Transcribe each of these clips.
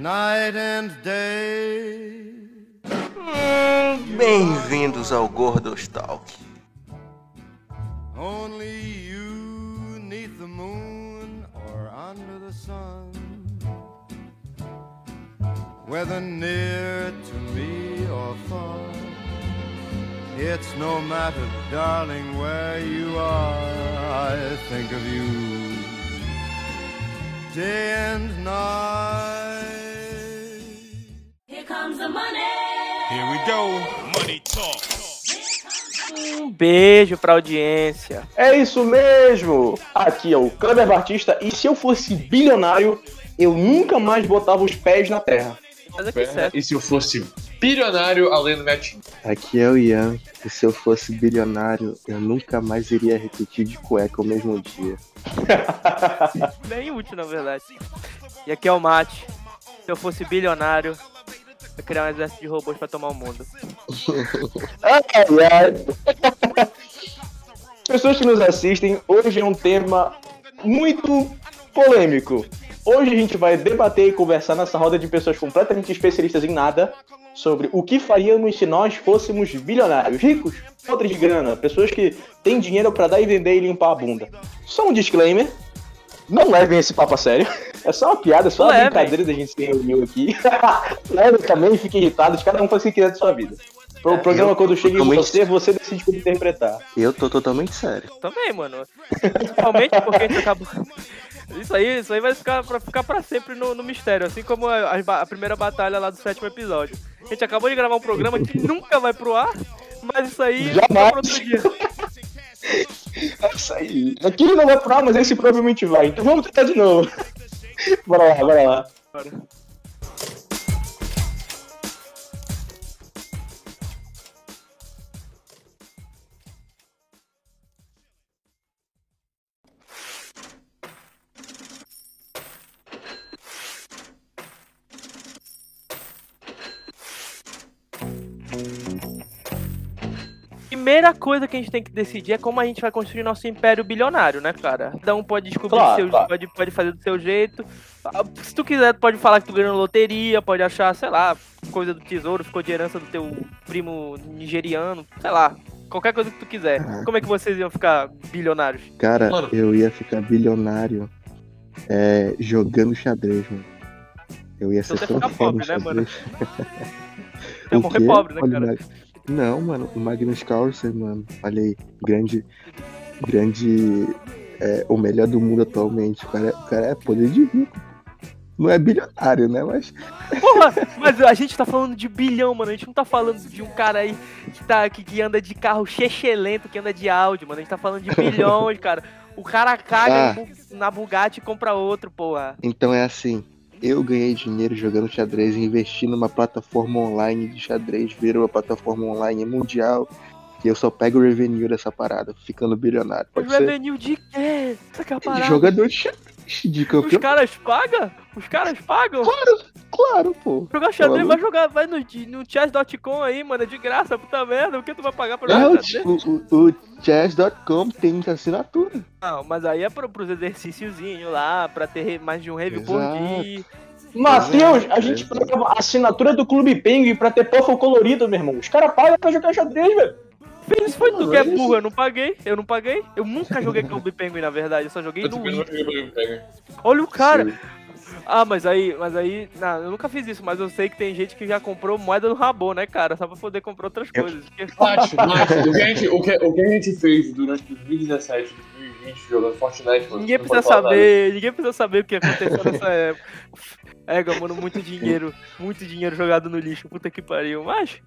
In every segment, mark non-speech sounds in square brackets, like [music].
night and day. Bem-vindos ao. Only you neath the moon or under the sun. Whether near to me or far. It's no matter, darling, where you are. I think of you day and night. Comes the money. Here we go. Money talk. Um beijo pra audiência. É isso mesmo! Aqui é o Kleber Batista e se eu fosse bilionário, eu nunca mais botava os pés na terra. Mas aqui certo. E se eu fosse bilionário, além do gatinho? Aqui é o Ian, e se eu fosse bilionário, eu nunca mais iria repetir de cueca o mesmo dia. [laughs] Bem útil, na verdade. E aqui é o Mate. Se eu fosse bilionário, criar um exército de robôs pra tomar o mundo. Ai, [laughs] ai. Pessoas que nos assistem, hoje é um tema muito polêmico. Hoje a gente vai debater e conversar nessa roda de pessoas completamente especialistas em nada sobre o que faríamos se nós fôssemos bilionários, ricos, outros de grana, pessoas que têm dinheiro pra dar e vender e limpar a bunda. Só um disclaimer, não levem esse papo a sério. É só uma piada, é só uma Levem. brincadeira da gente se reuniu aqui. [laughs] Levem também, fiquem irritados, cada um faz o que quiser da sua vida. O programa, eu quando chega em totalmente- você, você decide como interpretar. Eu tô totalmente sério. Também, mano. Principalmente porque a gente acabou. Isso aí, isso aí vai ficar pra, ficar pra sempre no, no mistério, assim como a, a primeira batalha lá do sétimo episódio. A gente acabou de gravar um programa que nunca vai pro ar, mas isso aí Jamais. [laughs] É isso aí. Aquilo não vai pro ar, mas esse provavelmente vai. Então vamos tentar de novo. [laughs] bora lá, bora lá. Primeira coisa que a gente tem que decidir é como a gente vai construir nosso império bilionário, né, cara? Cada um pode descobrir Claro, seu, claro. pode, pode fazer do seu jeito. Ah, Se tu quiser, tu pode falar que tu ganhou loteria, pode achar, sei lá, coisa do tesouro, ficou de herança do teu primo nigeriano, sei lá. Qualquer coisa que tu quiser. Como é que vocês iam ficar bilionários? Cara, Mano. eu ia ficar bilionário é, jogando xadrez, mano. Eu ia Então ser você tão pobre, né, mano? xadrez. [laughs] Ia morrer pobre, né, cara? Não, mano, o Magnus Carlsen, mano. Olha aí, grande. Grande. é, o melhor do mundo atualmente. O cara, o cara é poder de rico. Não é bilionário, né? Mas. [laughs] Porra, mas a gente tá falando de bilhão, mano. A gente não tá falando de um cara aí que, tá, que, que anda de carro chechelento, que anda de áudio, mano. A gente tá falando de bilhões, [laughs] cara. O cara caga Ah. na Bugatti e compra outro, porra. Então é assim. Eu ganhei dinheiro jogando xadrez e investi numa plataforma online de xadrez, virou uma plataforma online mundial. E eu só pego o revenue dessa parada, ficando bilionário. Pode ser? Revenue de quê? Isso aqui é a parada. Jogador de xadrez, de Os campeão. caras pagam? Os caras pagam? Claro, pô. Jogar xadrez, vai jogar, vai no, no chess.com aí, mano, é de graça, puta merda, o que tu vai pagar pra Não, jogar xadrez? o, o, o chess.com tem assinatura. Não, mas aí é pro, pros exercíciozinhos lá, pra ter mais de um rave por dia. Matheus, a gente paga a assinatura do Clube Penguin pra ter puffle colorido, meu irmão. Os caras pagam pra jogar xadrez, velho. Fez foi tu que é olha burro, eu não paguei, eu não paguei. Eu nunca joguei Clube Penguin, na verdade, eu só joguei Eu no Wii. Olha o cara. Sim. Ah, mas aí, mas aí, não, eu nunca fiz isso, mas eu sei que tem gente que já comprou moeda no rabo, né, cara? Só pra poder comprar outras Eu- coisas. Porque- Nath, Nath, o que, a gente, o, que, o que a gente fez durante 2017 2020 jogando Fortnite, mano. Ninguém precisa falar nada. saber, ninguém precisa saber o que aconteceu nessa época. É, mano, muito dinheiro, muito dinheiro jogado no lixo, puta que pariu. Mas,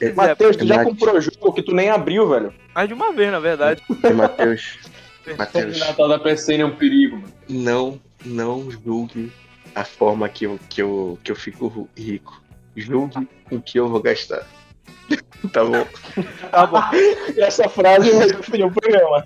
É, quiser, Matheus, tu já Nath. comprou jogo que tu nem abriu, velho. mais de uma vez, na verdade. [laughs] E Matheus, O Matheus, Natal da PSN é um perigo, mano. não, não julgue a forma que eu, que eu, que eu fico rico. Julgue o que eu vou gastar. [laughs] Tá bom. Tá bom. E essa frase vai definir o programa.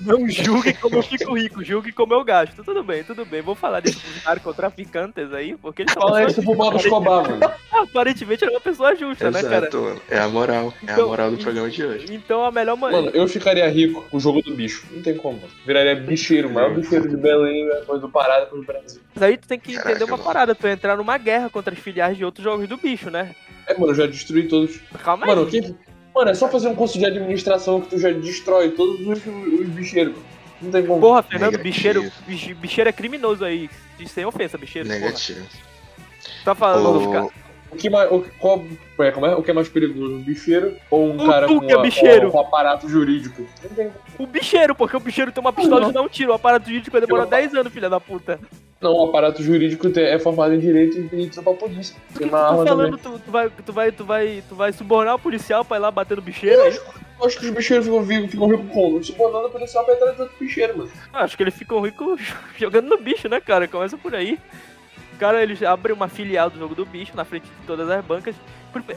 Não julgue como eu fico rico, julgue como eu gasto. Tudo bem, tudo bem. Vou falar desses narcotraficantes aí, porque eles Fala isso pro Pablo Escobar, mano. [laughs] aparentemente era uma pessoa justa, né, cara? Exato, mano. É a moral. É a Então, moral do programa de hoje. Então a melhor Mano, maneira. eu ficaria rico com o jogo do bicho. Não tem como, mano. Viraria bicheiro, o maior bicheiro de Belém, depois do Pará, depois do Brasil. Mas aí tu tem que Caraca, entender uma mano. parada, tu entrar numa guerra contra as filiais de outros jogos do bicho, né? É, mano, eu já destruí todos. Calma Mano, aí. que... mano, é só fazer um curso de administração que tu já destrói todos os, os bicheiros. Não tem como. Porra, Fernando, Negativo. bicheiro, biche- bicheiro é criminoso aí. Sem ofensa, bicheiro. porra. Negativo. Tá falando, vou ficar. O que mais, o, qual, é, como é? o que é mais perigoso? Um bicheiro ou um O cara tu com, que é a- bicheiro. com aparato jurídico? O bicheiro, porque o bicheiro tem uma pistola e dá um tiro. O aparato jurídico vai demorar Eu- 10 anos, filha da puta. Não, o aparato jurídico é formado em direito e entra pra polícia. Tem uma Tô arma falando, também. tu, tu vai, tu, vai, tu, vai, tu vai subornar o policial pra ir lá bater no bicheiro aí? Eu acho que os bicheiros ficam vivos, ficam ricos como? Subornando o policial pra entrar dentro do bicheiro, mano. Ah, Acho que eles ficam ricos [laughs] jogando no bicho, né, cara? Começa por aí. O cara, eles abrem uma filial do jogo do bicho na frente de todas as bancas.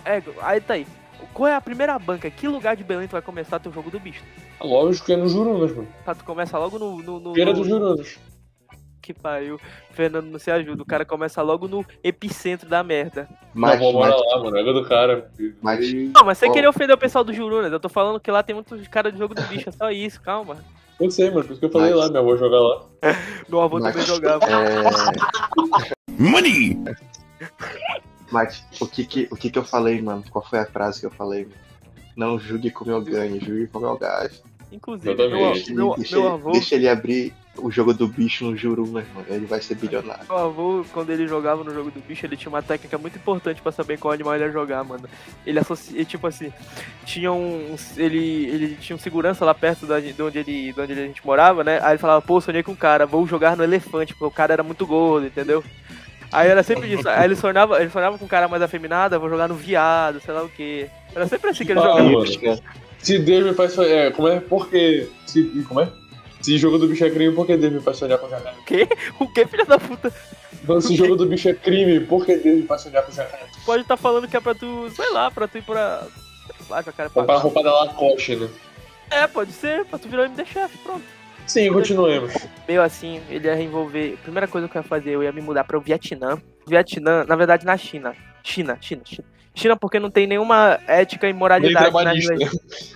É, aí tá aí. Qual é a primeira banca? Que lugar de Belém tu vai começar teu jogo do bicho? Lógico que é no Jurunas, mano. Tá, tu começa logo no. no, no Feira no- dos Jurunas. Que pariu. Fernando não se ajuda. O cara começa logo no epicentro da merda. Mas, Não, mas, lá, mano. É do cara. mas, Não, mas sem Ó. querer ofender o pessoal do Jurunas. Eu tô falando que lá tem muitos caras de jogo do bicho. É só isso, calma. Eu sei, mano. Por isso que eu falei Mas- lá, meu avô jogar lá. [laughs] Meu avô mas, também jogava. é, Money! mas o, que que, o que que eu falei, mano? Qual foi a frase que eu falei? mano? Não julgue como eu ganho, julgue como eu gasto. Inclusive, meu, meu, deixa, meu ele- avô. deixa ele abrir o jogo do bicho no Juru, meu irmão. Ele vai ser bilionário. Meu avô, quando ele jogava no jogo do bicho, ele tinha uma técnica muito importante pra saber qual animal ele ia jogar, mano. Ele associa, tipo assim, tinha um. Ele, ele tinha um segurança lá perto da, de, onde ele, de onde a gente morava, né? Aí ele falava, pô, sonhei com um cara, vou jogar no elefante, porque o cara era muito gordo, entendeu? Aí era sempre isso. Aí ele sonhava, ele sonhava com um cara mais afeminado, vou jogar no viado, sei lá o quê. Era sempre assim que ele Ah, jogava. mano. Se Deus me faz sonhar. É, como é? Porque. Se, como é? Se jogo do bicho é crime, por que Deus me faz sonhar com jacaré? [laughs] O quê? O que, filha da puta? Então, se jogo do bicho é crime, por que Deus me faz sonhar com jacaré? Pode estar falando que é pra tu, sei lá, pra tu ir pra. Sei lá, jacaré Comprar a roupa da Lacoste, né? É, pode ser, pra tu virar o MD Chef, pronto. Sim, continuemos. Meio assim, ele ia envolver. Primeira coisa que eu ia fazer, eu ia me mudar para o Vietnã. Vietnã, na verdade, na China. China, China, China. China porque não tem nenhuma ética e moralidade.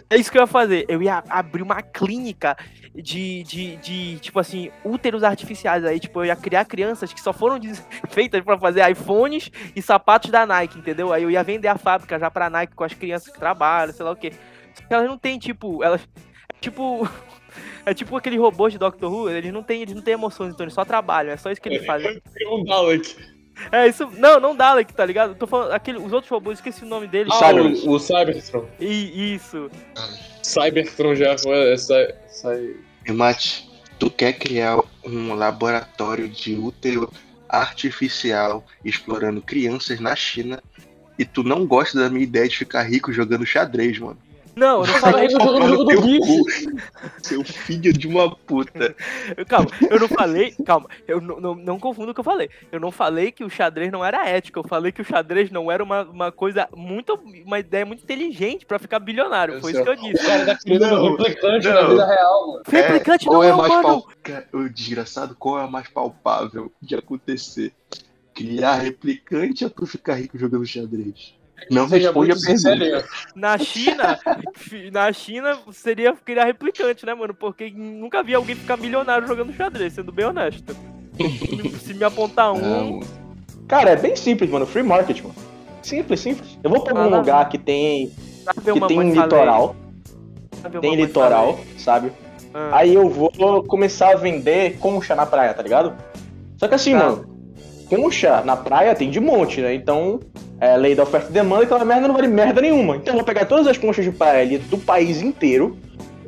É isso que eu ia fazer. Eu ia abrir uma clínica de, de, de tipo assim, úteros artificiais. Aí, tipo, eu ia criar crianças que só foram [laughs] feitas pra fazer iPhones e sapatos da Nike, entendeu? Aí eu ia vender a fábrica já pra Nike com as crianças que trabalham, sei lá o quê. Elas não têm, tipo, elas. Tipo. [laughs] É tipo aquele robô de Doctor Who, eles não têm, eles não têm emoções, então eles só trabalham, é só isso que eles fazem. É um Dalek. É isso. Não, não Dalek, tá ligado? Tô falando. Aquele, os outros robôs, esqueci o nome deles. Ah, o, o Cybertron. E, isso. Cybertron já foi. É, Cy- E Mate, tu quer criar um laboratório de útero artificial explorando crianças na China e tu não gosta da minha ideia de ficar rico jogando xadrez, mano. Não, eu não falei. aí no jogo, no jogo do Teu bicho. cu, Seu filho de uma puta. Calma, eu não falei. Calma, eu não, não, não confundo o que eu falei. Eu não falei que o xadrez não era ético. Eu falei que o xadrez não era uma, uma coisa muito. Uma ideia muito inteligente pra ficar bilionário. Foi isso que eu O disse. cara tá criando um replicante não. na vida real, mano. Replicante qual não é é mais humano. pal... O desgraçado, qual é a mais palpável de acontecer? Criar replicante ou tu ficar rico jogando xadrez? Não responde a pergunta. Na China, na China seria criar replicante, né, mano? Porque nunca vi alguém ficar milionário jogando xadrez, sendo bem honesto. [laughs] Se me apontar um. Não, Cara, é bem simples, mano. Free market, mano. Simples, simples. Eu vou pra algum Ah, lá. lugar que tem, que uma tem um litoral. Tem litoral, falei. sabe? Ah, Aí eu vou começar a vender concha na praia, tá ligado? Só que assim, Tá. mano, concha na praia tem de monte, né? Então, é lei da oferta e demanda, aquela merda não vale merda nenhuma. Então eu vou pegar todas as conchas de praia ali do país inteiro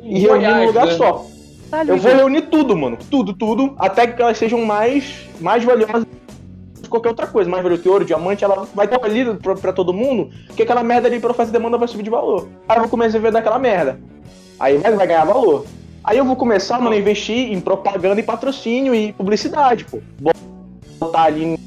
e reunir num Goiás, lugar né? só. Caralho, Eu vou reunir tudo, mano. Tudo, tudo, até que elas sejam mais, mais valiosas que qualquer outra coisa. Mais valioso que ouro, diamante, ela vai estar ali pra, pra todo mundo, que aquela merda ali pra oferta e demanda vai subir de valor. Aí eu vou começar a vender aquela merda. Aí vai, vai ganhar valor. Aí eu vou começar, mano, a investir em propaganda e patrocínio e publicidade, pô. Botar ali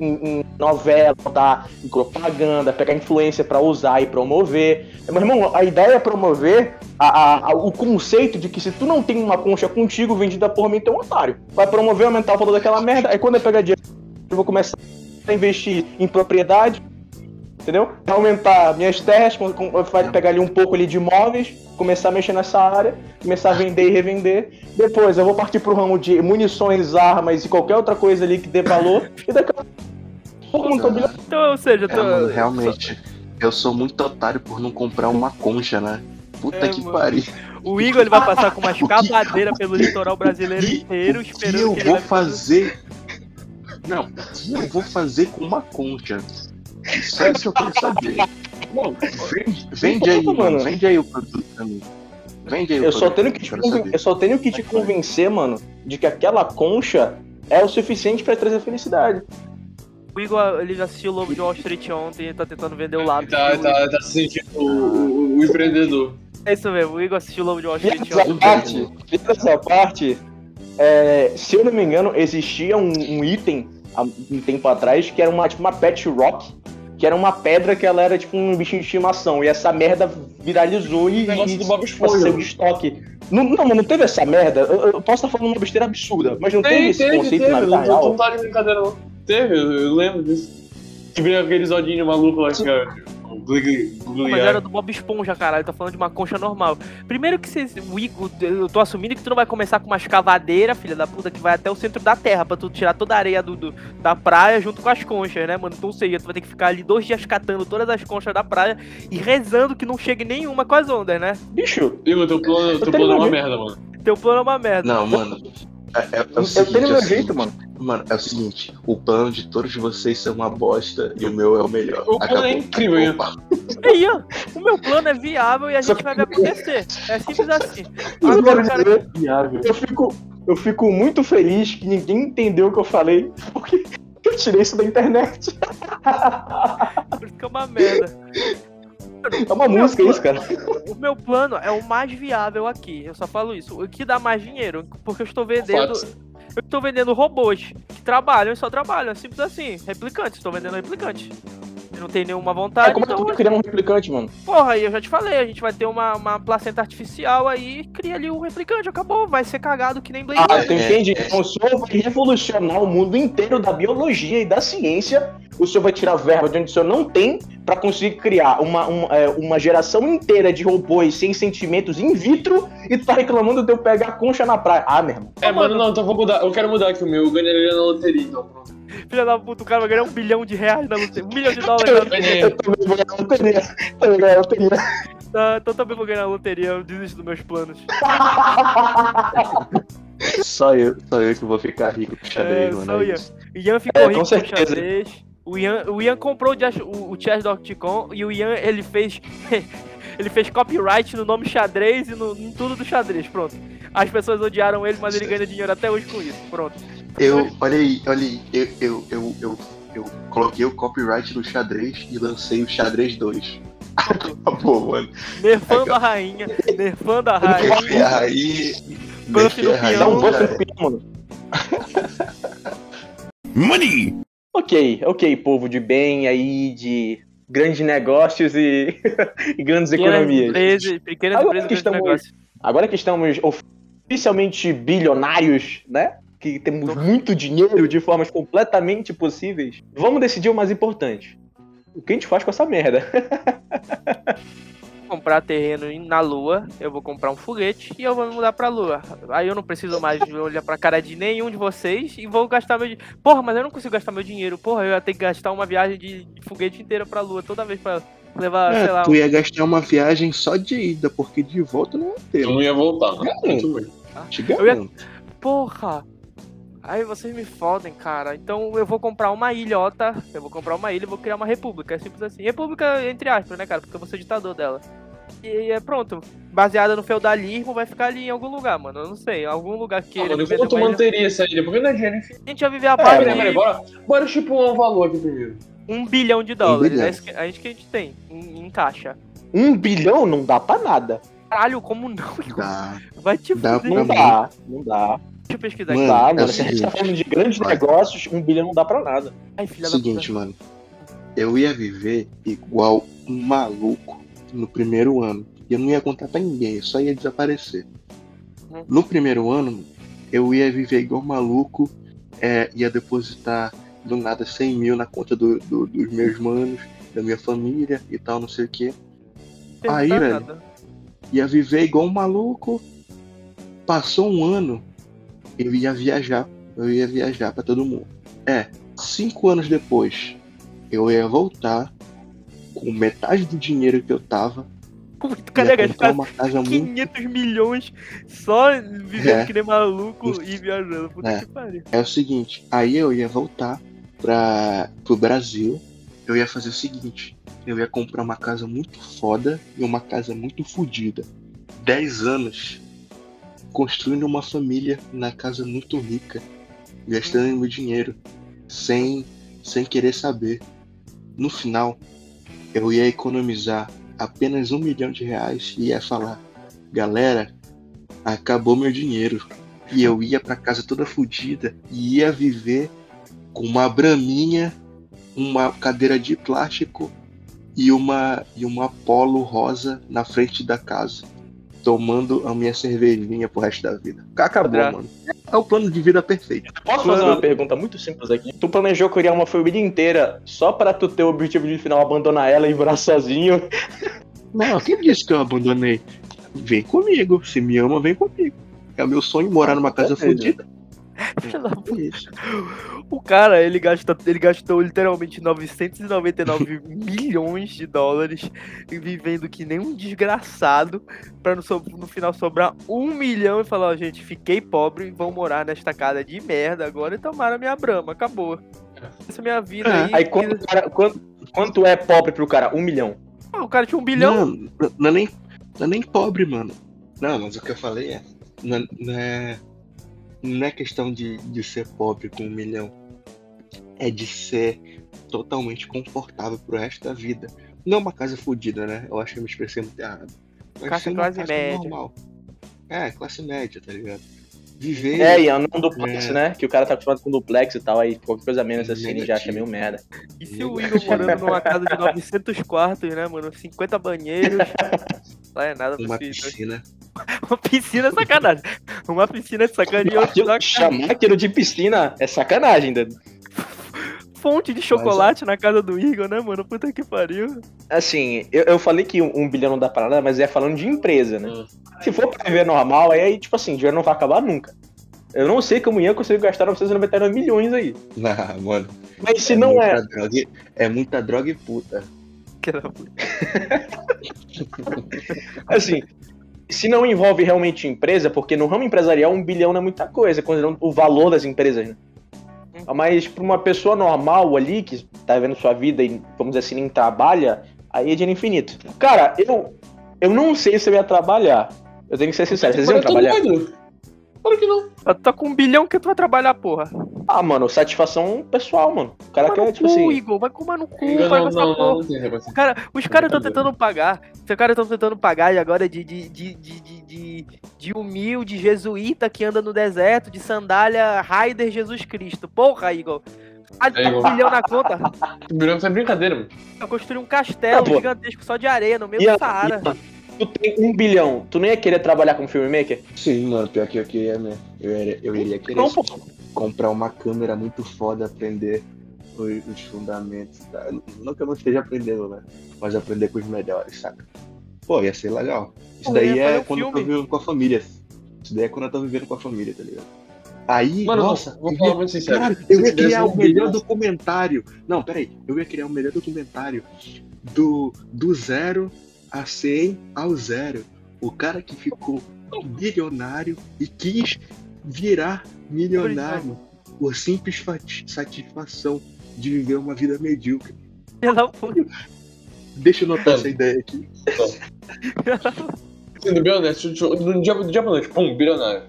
em, em novela, botar em propaganda, pegar influência pra usar e promover. Meu irmão, a ideia é promover a- a- a- o conceito de que se tu não tem uma concha contigo vendida por mim, tu é um otário. Vai promover, aumentar o valor daquela merda. Aí quando eu pegar dinheiro, eu vou começar a investir em propriedade, entendeu? Aumentar minhas terras, vai pegar ali um pouco ali de imóveis, começar a mexer nessa área, começar a vender e revender. Depois eu vou partir pro ramo de munições, armas e qualquer outra coisa ali que dê valor. E daqui a pouco eu não tô bilionário. Então, ou seja, É, tô- mano, realmente. Eu sou muito otário por não comprar uma concha, né? Puta É, que mano. pariu. o Igor ele vai passar com uma escavadeira pelo litoral brasileiro inteiro, o que esperando eu que ele vou fazer? Não, o que eu vou fazer com uma concha? Isso é isso que eu quero saber. Não, vende, vende aí, Mano. Vende aí o produto pra mim. Vende aí o Eu só, produto, tenho que te eu só tenho que te convencer, mano, de que aquela concha é o suficiente pra trazer felicidade. O Igor ele assistiu o Lobo de Wall Street ontem e tá tentando vender o lápis. Tá, tá, tá se sentindo o, o- o empreendedor. É isso mesmo, o Igor assistiu o Lobo de Wall Street Essa ontem. parte, essa parte, é, se eu não me engano, existia um, um item há um tempo atrás que era uma, tipo, uma pet rock, que era uma pedra que ela era tipo um bichinho de estimação. E essa merda viralizou e, O negócio e do Bob passou Esponja. de estoque. Não, não, mas não teve essa merda. Eu, eu posso estar falando uma besteira absurda, mas não teve Tem, esse teve, conceito teve. na vida Não, real. não tá de brincadeira, não. Teve, eu, eu lembro disso. Que veio aqueles odinhos malucos lá que é. Mas era do Bob Esponja, caralho. Tá falando de uma concha normal. Primeiro que vocês. Eu tô assumindo que tu não vai começar com uma escavadeira, filha da puta, que vai até o centro da terra pra tu tirar toda a areia do, do- da praia junto com as conchas, né, mano? Então, ou seja, tu vai ter que ficar ali dois dias catando todas as conchas da praia e rezando que não chegue nenhuma com as ondas, né? Bicho, Igor, teu plano, teu tenho plano é uma merda, mano. Teu plano é uma merda. Não, mano. É, é- é o eu seguinte, tenho é meu o jeito, seguinte, mano. Mano, é o seguinte, o plano de todos vocês é uma bosta e o meu é o melhor. O plano é incrível, hein? Opa. [laughs] Aí, ó, o meu plano é viável e a gente vai ver acontecer. É simples assim. [laughs] Agora, Agora, cara, Viável. eu fico, eu fico muito feliz que ninguém entendeu o que eu falei, porque [laughs] eu tirei isso da internet. por isso que é uma merda. É uma música isso, cara. [laughs] O meu plano é o mais viável aqui. Eu só falo isso. O que dá mais dinheiro. Porque eu estou vendendo. Eu estou vendendo robôs que trabalham e só trabalham. Simples assim. Replicantes. Estou vendendo replicantes. Eu não tenho nenhuma vontade. É, como é que então, tu vai criar um replicante, mano? porra, aí eu já te falei. A gente vai ter uma, uma placenta artificial aí. Cria ali um replicante. Acabou. Vai ser cagado que nem Blade Ah, tu entende? Então o senhor vai revolucionar o mundo inteiro da biologia e da ciência. O senhor vai tirar verba de onde o senhor não tem pra conseguir criar uma, uma, é, uma geração inteira de robôs sem sentimentos in vitro e tu tá reclamando de eu pegar concha na praia. Ah, meu irmão. É, mano, não, então vou mudar. Eu quero mudar aqui o meu. Eu ganharia na loteria, então. Pronto. Filha da puta, o cara vai ganhar um bilhão de reais na loteria. Um milhão de [laughs] dólares na loteria. Eu também vou ganhar na loteria. Também vou ganhar na loteria. Tá, então também vou ganhar na loteria. Eu desisto dos meus planos. [laughs] Só eu, só eu que vou ficar rico com xadrez, É, mano. só o é Ian. O Ian ficou É, rico com com xadrez. O Ian, o Ian comprou o, Jazz- o, o Chess.com e o Ian ele fez. [laughs] ele fez copyright no nome xadrez e no, em tudo do xadrez. Pronto. As pessoas odiaram ele, mas ele ganha dinheiro até hoje com isso. Pronto. Eu, olha aí, olha aí, eu, eu, eu, eu, eu coloquei o copyright no xadrez e lancei o xadrez 2. [laughs] Acabou, mano. Nerfando a rainha, nerfando a rainha. E aí. Buff no aí, Dá um peão. buff no peão, mano. Money! Ok, ok, povo de bem aí, de grandes negócios e, [laughs] e grandes Pequenas economias. empresas, pequenas Agora empresas, que grandes estamos- negócios. Agora que estamos oficialmente bilionários, né? Que temos muito dinheiro de formas completamente possíveis, vamos decidir o mais importante. O que a gente faz com essa merda? [laughs] comprar terreno na lua, eu vou comprar um foguete e eu vou me mudar pra lua. Aí eu não preciso mais olhar pra cara de nenhum de vocês e vou gastar meu dinheiro. Porra, mas eu não consigo gastar meu dinheiro. Porra, eu ia ter que gastar uma viagem de, de foguete inteira pra lua toda vez pra levar, sei É, lá. tu ia gastar uma viagem só de ida, porque de volta não ia ter. Eu não ia voltar, né? Hum. Te Eu ia- garanto. Porra! Aí vocês me fodem, cara. Então eu vou comprar uma ilhota, eu vou comprar uma ilha e vou criar uma república. É simples assim. República, entre aspas, né, cara? Porque eu vou ser ditador dela. E é pronto. Baseada no feudalismo, vai ficar ali em algum lugar, mano. Eu não sei. Em algum lugar que Ah, ele mano, quanto ilha. manteria essa ilha? Porque não é dinheiro infinito. A gente vai viver a É, paz Peraí, peraí, bora, bora estipular um valor aqui primeiro. um bilhão de dólares. bilhão. É que, é isso que a gente tem em, em caixa. Um bilhão não dá pra nada. Caralho, como não? Igor? [laughs] Dá. Vai te Dá fuder. Não dá, não dá. Deixa eu pesquisar aqui. Mano, Tá, é mano, o se a gente tá falando de grandes Vai. negócios, um bilhão não dá pra nada. Ai, filha Seguinte, da mano. Eu ia viver igual um maluco no primeiro ano. E eu não ia contar pra ninguém, eu só ia desaparecer. Hum. No primeiro ano, eu ia viver igual um maluco, é, ia depositar do nada 100 mil na conta do- do- dos meus manos, da minha família e tal, não sei o que. puta. Aí, velho. nada. Ia viver igual um maluco. Passou um ano, eu ia viajar. Eu ia viajar pra todo mundo. É, cinco anos depois, eu ia voltar com metade do dinheiro que eu tava. Comprar gastar uma casa muito 500 milhões só vivendo É. que nem maluco e viajando? Puta É. que pariu. É o seguinte, aí eu ia voltar para pro Brasil. Eu ia fazer o seguinte, eu ia comprar uma casa muito foda e uma casa muito fodida. 10 anos construindo uma família na casa muito rica, gastando meu dinheiro sem sem querer saber. No final, eu ia economizar apenas um milhão de reais e ia falar, galera, acabou meu dinheiro e eu ia pra casa toda fodida e ia viver com uma braminha, uma cadeira de plástico e uma e uma polo rosa na frente da casa, tomando a minha cervejinha pro resto da vida. Acabou, mano. É o plano de vida perfeito. Posso fazer uma pergunta muito simples aqui? Tu planejou criar uma família inteira só pra tu ter o objetivo de final abandonar ela e morar sozinho? [laughs] Não, quem disse que eu abandonei? Vem comigo. Se me ama, vem comigo. É o meu sonho morar numa casa fodida. [laughs] É isso. O cara, ele, gasta, ele gastou literalmente 999 [laughs] milhões de dólares vivendo que nem um desgraçado pra no, so- no final sobrar um milhão e falar, ó, gente, fiquei pobre, vão morar nesta casa de merda agora e tomaram minha brama, acabou. Essa é a minha vida É. aí. Aí quanto, cara- quanto, quanto é pobre pro cara? Um milhão. Ah, o cara tinha um bilhão. Não, não é nem, não é nem pobre, mano. Não, mas o que eu falei é. Não, é- não é. Não é questão de, de ser pobre com um milhão. É de ser totalmente confortável pro resto da vida. Não uma casa fodida, né? Eu acho que eu me expressei muito errado. Mas ser uma classe média. normal. É, classe média, tá ligado? Viver. É, e não duplex, É. né? Que o cara tá acostumado com duplex e tal, aí qualquer coisa menos assim ele já acha meio merda. E se o Igor morando numa casa de 900 quartos, né, mano? 50 banheiros. Não é nada pra uma esse- piscina. [laughs] Uma piscina é sacanagem. Uma piscina é sacanagem. e. Chamar aquilo de piscina é sacanagem, né? Fonte de chocolate na casa do Igor, né, mano? Puta que pariu. Assim, eu, eu falei que um, um bilhão não dá pra nada, mas é falando de empresa, né? Hum. Se for pra viver normal, aí, tipo assim, dinheiro não vai acabar nunca. Eu não sei como ia conseguir gastar 999 milhões aí. [laughs] Ah, mano. Mas se não é. Droga, é muita droga e puta. Que da puta. [laughs] Assim, se não envolve realmente empresa, porque no ramo empresarial um bilhão não é muita coisa, considerando o valor das empresas, né? Mas pra uma pessoa normal ali, que tá vivendo sua vida e, vamos dizer assim, nem trabalha, aí é dinheiro infinito. Cara, eu, eu não sei se eu ia trabalhar. Eu tenho que ser sincero, vocês iam trabalhar? doido. Claro que não. Tu tá com um bilhão que tu vai trabalhar, porra. Ah, mano, satisfação pessoal, mano. O cara quer, tipo cu, assim. Igor. Vai comer no cu, Não, vai não, não, porra. não, não tem negócio. Cara, os caras estão Brincadeira. tentando pagar. Os caras estão tentando pagar e agora de, de, de, de, de, de, de humilde jesuíta que anda no deserto, de sandália Raider Jesus Cristo. Porra, Igor. Ah, tá É, um bilhão na conta. [laughs] Bilhão é brincadeira, mano. Eu construí um castelo Ah, gigantesco só de areia no meio do Saara. Tu tem um bilhão, tu não ia querer trabalhar como filmmaker? Sim, mano, pior que eu queria, né? Eu, iria- eu iria querer Não, comprar uma câmera muito foda, aprender os, os fundamentos. Tá? Não que eu não esteja aprendendo, né? Mas aprender com os melhores, saca? Pô, ia ser legal. Isso Pô, daí é quando eu tô filme. vivendo com a família. Isso daí é quando eu tô vivendo com a família, tá ligado? Aí, Mano, nossa, vou, falar ia- muito sincero. Cara, eu ia criar um o melhor documentário. Não, peraí. Eu ia criar o melhor documentário do, do zero a 100 ao zero. O cara que ficou bilionário e quis virar milionário. Por simples satisfação de viver uma vida medíocre. Puta. Deixa eu notar Mano. essa ideia aqui. [laughs] Sendo bem honesto, do dia, do dia pra noite, pum, bilionário.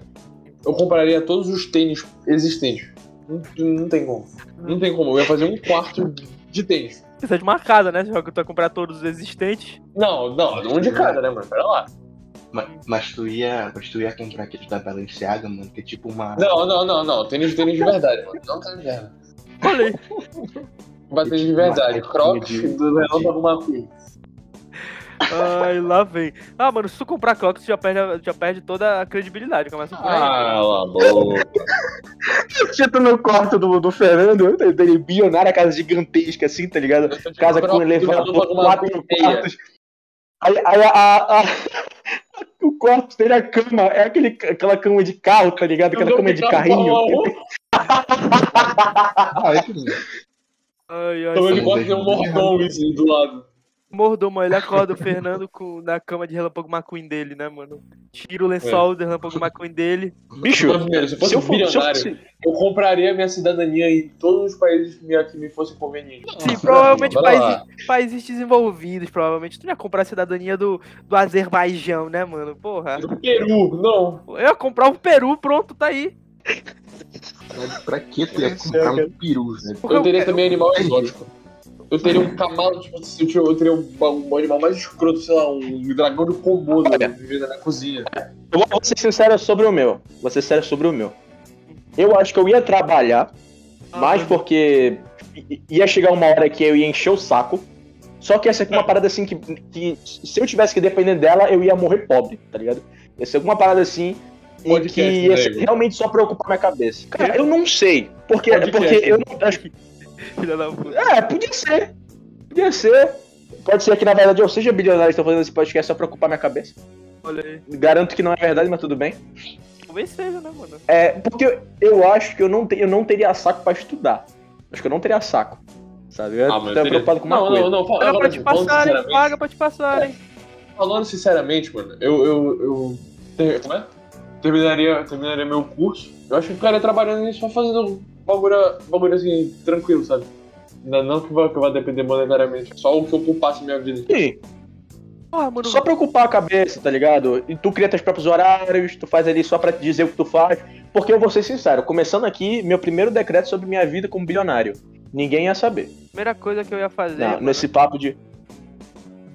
Eu compraria todos os tênis existentes. Não, não tem como. Não tem como. Eu ia fazer um quarto de tênis. Precisa de uma casa, né? Já que tu vai comprar todos os existentes. Não, não, um de cada, né, mano? Pera lá. Mas, mas tu ia, mas tu ia comprar aquele da Balenciaga, mano, que é tipo uma. Não, não, não, não. Tênis, tênis de verdade, mano. Não tênis de verdade. Olha [laughs] aí. Tênis de verdade. Crocs do Relâmpago McQueen. Ai, lá vem. Ah, mano, se tu comprar Crocs, tu já perde, já perde toda a credibilidade. Começa por aí. Ah, lá. [laughs] Tipo no quarto do, do Fernando, dele bilionário, a casa gigantesca assim, tá ligado? Casa com elevador, quatro quartos. Aí, aí a, a- a- [laughs] o quarto dele, a cama, é aquele, aquela cama de carro, tá ligado? Aquela cama de carrinho. Ai, que lindo. Ai, ai. Então ele de um mordomo [laughs] assim, do lado. Mordomo, ele acorda o Fernando com, na cama de Relâmpago McQueen dele, né, mano? Tira o lençol do Relâmpago McQueen dele. Bicho, primeiro, se eu fosse se eu, eu compraria minha cidadania em todos os países que me, que me fosse conveniente. Sim, provavelmente Bora lá. países, países desenvolvidos, provavelmente. Tu não ia comprar a cidadania do, do Azerbaijão, né, mano? Porra. Do Peru, não. Eu ia comprar o Peru, pronto, tá aí. Mas Pra que tu ia comprar um peru, velho? Porque Eu teria também animal exótico. Eu teria um camalo, tipo, assim, eu teria- um, um animal mais escroto, sei lá, um dragão de Komodo Olha. vivendo na cozinha. Eu vou ser sincero sobre o meu. Vou ser sincero sobre o meu. Eu acho que eu ia trabalhar, mais porque i- ia chegar uma hora que eu ia encher o saco. Só que essa aqui é uma parada assim que, que se eu tivesse que depender dela, eu ia morrer pobre, tá ligado? Ia ser alguma parada assim em Podcast, que ia ser realmente só pra ocupar minha cabeça. Cara, eu não sei. Porque, Podcast. porque eu não acho que. [laughs] Filha da puta. É, podia ser. Podia ser. Pode ser que na verdade eu seja bilionário e estou fazendo esse podcast só pra ocupar minha cabeça. Olha aí. Garanto que não é verdade, mas tudo bem. Talvez seja, né, mano? É, porque eu acho que eu não, te- eu não teria saco pra estudar. Acho que eu não teria saco. Sabe? Eu Ah, mas eu tô teria- preocupado com uma não, coisa. não, não, fala- Paga pra te passarem, paga pra te passarem. falando sinceramente, mano, eu, eu, eu como é? Terminaria, terminaria meu curso. Eu acho que ficaria trabalhando nisso, só fazendo bagulho, bagulho assim, tranquilo, sabe? Não, não que vai, que vai depender monetariamente, só o que ocupasse minha vida. Sim, Porra, mano. só pra ocupar a cabeça, tá ligado? E tu cria teus próprios horários, tu faz ali só pra te dizer o que tu faz. Porque eu vou ser sincero, começando aqui, meu primeiro decreto sobre minha vida como bilionário. Ninguém ia saber. Primeira coisa que eu ia fazer. Não, mano, nesse papo de.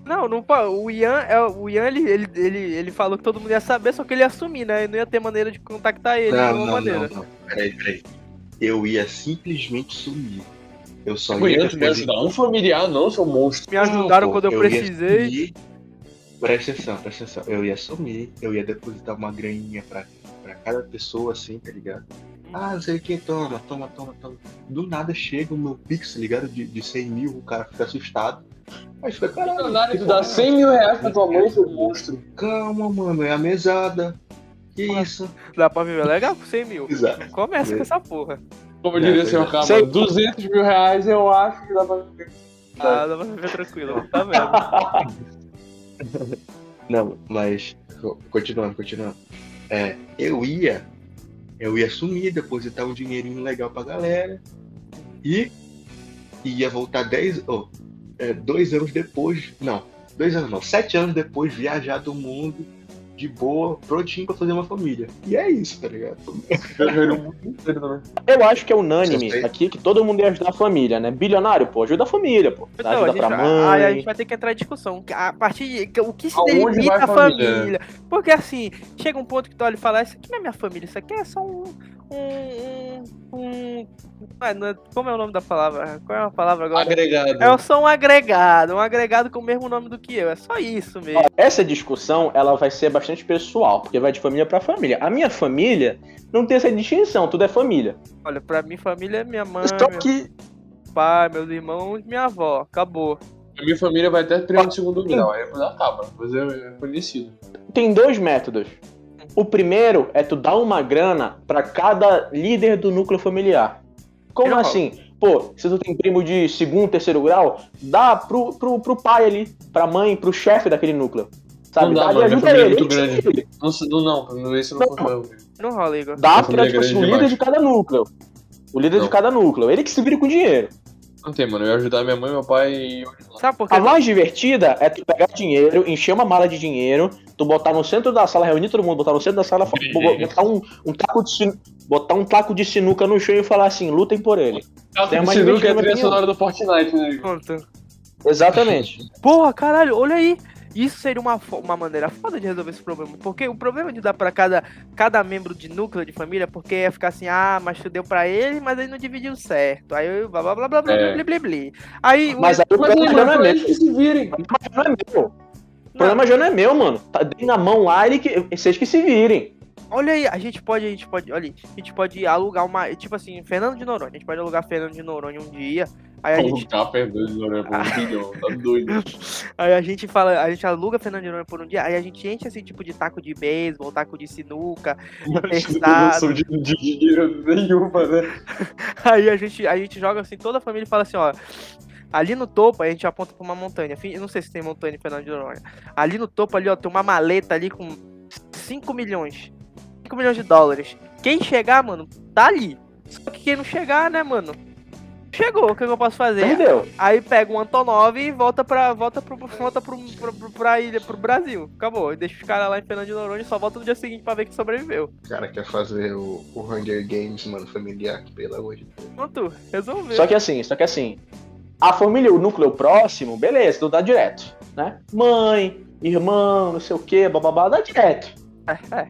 Não, não pa- o Ian, é, o Ian ele, ele, ele, ele falou que todo mundo ia saber, só que ele ia assumir, né? E não ia ter maneira de contactar ele de Não, alguma não, maneira. não, não. Peraí, peraí. Eu ia simplesmente sumir. Eu só ia Amanhã tu me ajudar um familiar, não, seu monstro. Me ajudaram Não, quando eu ia precisei. sumir. Presta atenção, presta atenção. Eu ia sumir, eu ia depositar uma graninha pra, pra cada pessoa, assim, tá ligado? Ah, não sei o que, toma, toma, toma, toma. Do nada chega o meu pix, tá ligado? De, de 100 mil, o cara fica assustado. Aí fica, caralho. Milionário, tu dá porra é 100 mil reais pra tua mãe, seu monstro. Calma, mano, é a mesada. Que isso? Dá pra viver legal com 100 mil. Exato. Começa É. com essa porra. Como É, diria pois senhor é. Cama, Sei. 200 mil reais eu acho que dá pra viver. Ah, dá pra viver tranquilo. Tá vendo? [laughs] Não, mas co- continuando, continuando. É, eu ia, eu ia sumir, depositar um dinheirinho legal pra galera e ia voltar 10, oh, é, dois anos depois, não, dois anos não, sete anos depois viajar do mundo de boa, prontinho pra fazer uma família. E é isso, tá ligado? Eu acho que é unânime aqui que todo mundo ia ajudar a família, né? Bilionário, pô, ajuda a família, pô. Dá Então, a ajuda gente, pra mãe. aí a gente vai ter que entrar em discussão. A partir de. O que se Aonde delimita a família? família? Porque assim, chega um ponto que tu olha e fala, isso aqui não é minha família, isso aqui é só um. Um. um, um ah, é- como é o nome da palavra? Qual é a palavra agora? Agregado. É só um agregado, um agregado com o mesmo nome do que eu. É só isso mesmo. Essa discussão, ela vai ser bastante pessoal, porque vai de família pra família. A minha família não tem essa distinção, tudo é família. Olha, pra mim, família é minha mãe, Só meu que pai, meus irmãos, minha avó. Acabou. A minha família vai até primeiro e segundo grau, aí depois acaba. Depois é é conhecido. tem dois métodos. O primeiro é tu dar uma grana pra cada líder do núcleo familiar. Como Eu- assim? Pô, se tu tem primo de segundo, terceiro grau, dá pro, pro, pro pai ali, pra mãe, pro chefe daquele núcleo. Sabe? Não dá, Dá mano, é ele. muito ele grande. Não, se- não, não, não, esse não Não. funciona. Não rola, Igor. Dá pra, é tipo assim, o líder demais. de cada núcleo. O líder Não. de cada núcleo. Ele que se vira com dinheiro. Não tem, mano. Eu ia ajudar minha mãe, meu pai e. Sabe por quê? A mais divertida é tu pegar dinheiro, encher uma mala de dinheiro, tu botar no centro da sala, reunir todo mundo, botar no centro da sala, [laughs] botar um, um taco de sinu... botar um taco de sinuca no chão e falar assim, lutem por ele. Você viu que é a trilha sonora do Fortnite, né? Conta. Exatamente. Porra, caralho, olha aí. Isso seria uma, uma maneira foda de resolver esse problema. Porque o problema de dar pra cada, cada membro de núcleo de família, porque ia ficar assim, ah, mas tu deu pra ele, mas ele não dividiu certo. Aí eu blá blá blá blá blá É. blá blá blá. Aí o- Mas aí o Mas problema já não é meu. eles que se virem. O problema já não é meu. O problema já não é meu, mano. Tá dei na mão lá, ele que, vocês que se virem. Olha aí, a gente pode, a gente pode, olha, a gente pode alugar uma, tipo assim, Fernando de Noronha, a gente pode alugar Fernando de Noronha um dia, aí a gente, O capa é doido, Lorena, por um [laughs] bilhão, tá doido. [laughs] aí a gente fala, a gente aluga Fernando de Noronha por um dia, aí a gente enche esse tipo de taco de beisebol, taco de sinuca, noção de, de dinheiro nenhuma, né? [laughs] aí a gente, a gente joga assim, toda a família fala assim, ó, ali no topo, a gente aponta pra uma montanha, eu não sei se tem montanha em Fernando de Noronha, ali no topo ali, ó, tem uma maleta ali com 5 milhões, 5 milhões de dólares, quem chegar, mano, tá ali, só que quem não chegar, né, mano, chegou, o que, que eu posso fazer? Entendeu? Aí pega um Antonov e volta pra, volta pro, volta pro, pro, pro, pra ilha, pro Brasil. Acabou. E deixa os caras lá em Fernando de Noronha e só volta no dia seguinte pra ver que sobreviveu. O cara quer fazer o, o Hunger Games, mano, familiar, pelo amor de Deus. Pronto, resolveu. Só que assim, só que assim, a família, o núcleo próximo, beleza, tu dá direto, né? Mãe, irmão, não sei o que, bababá, dá direto. É, é.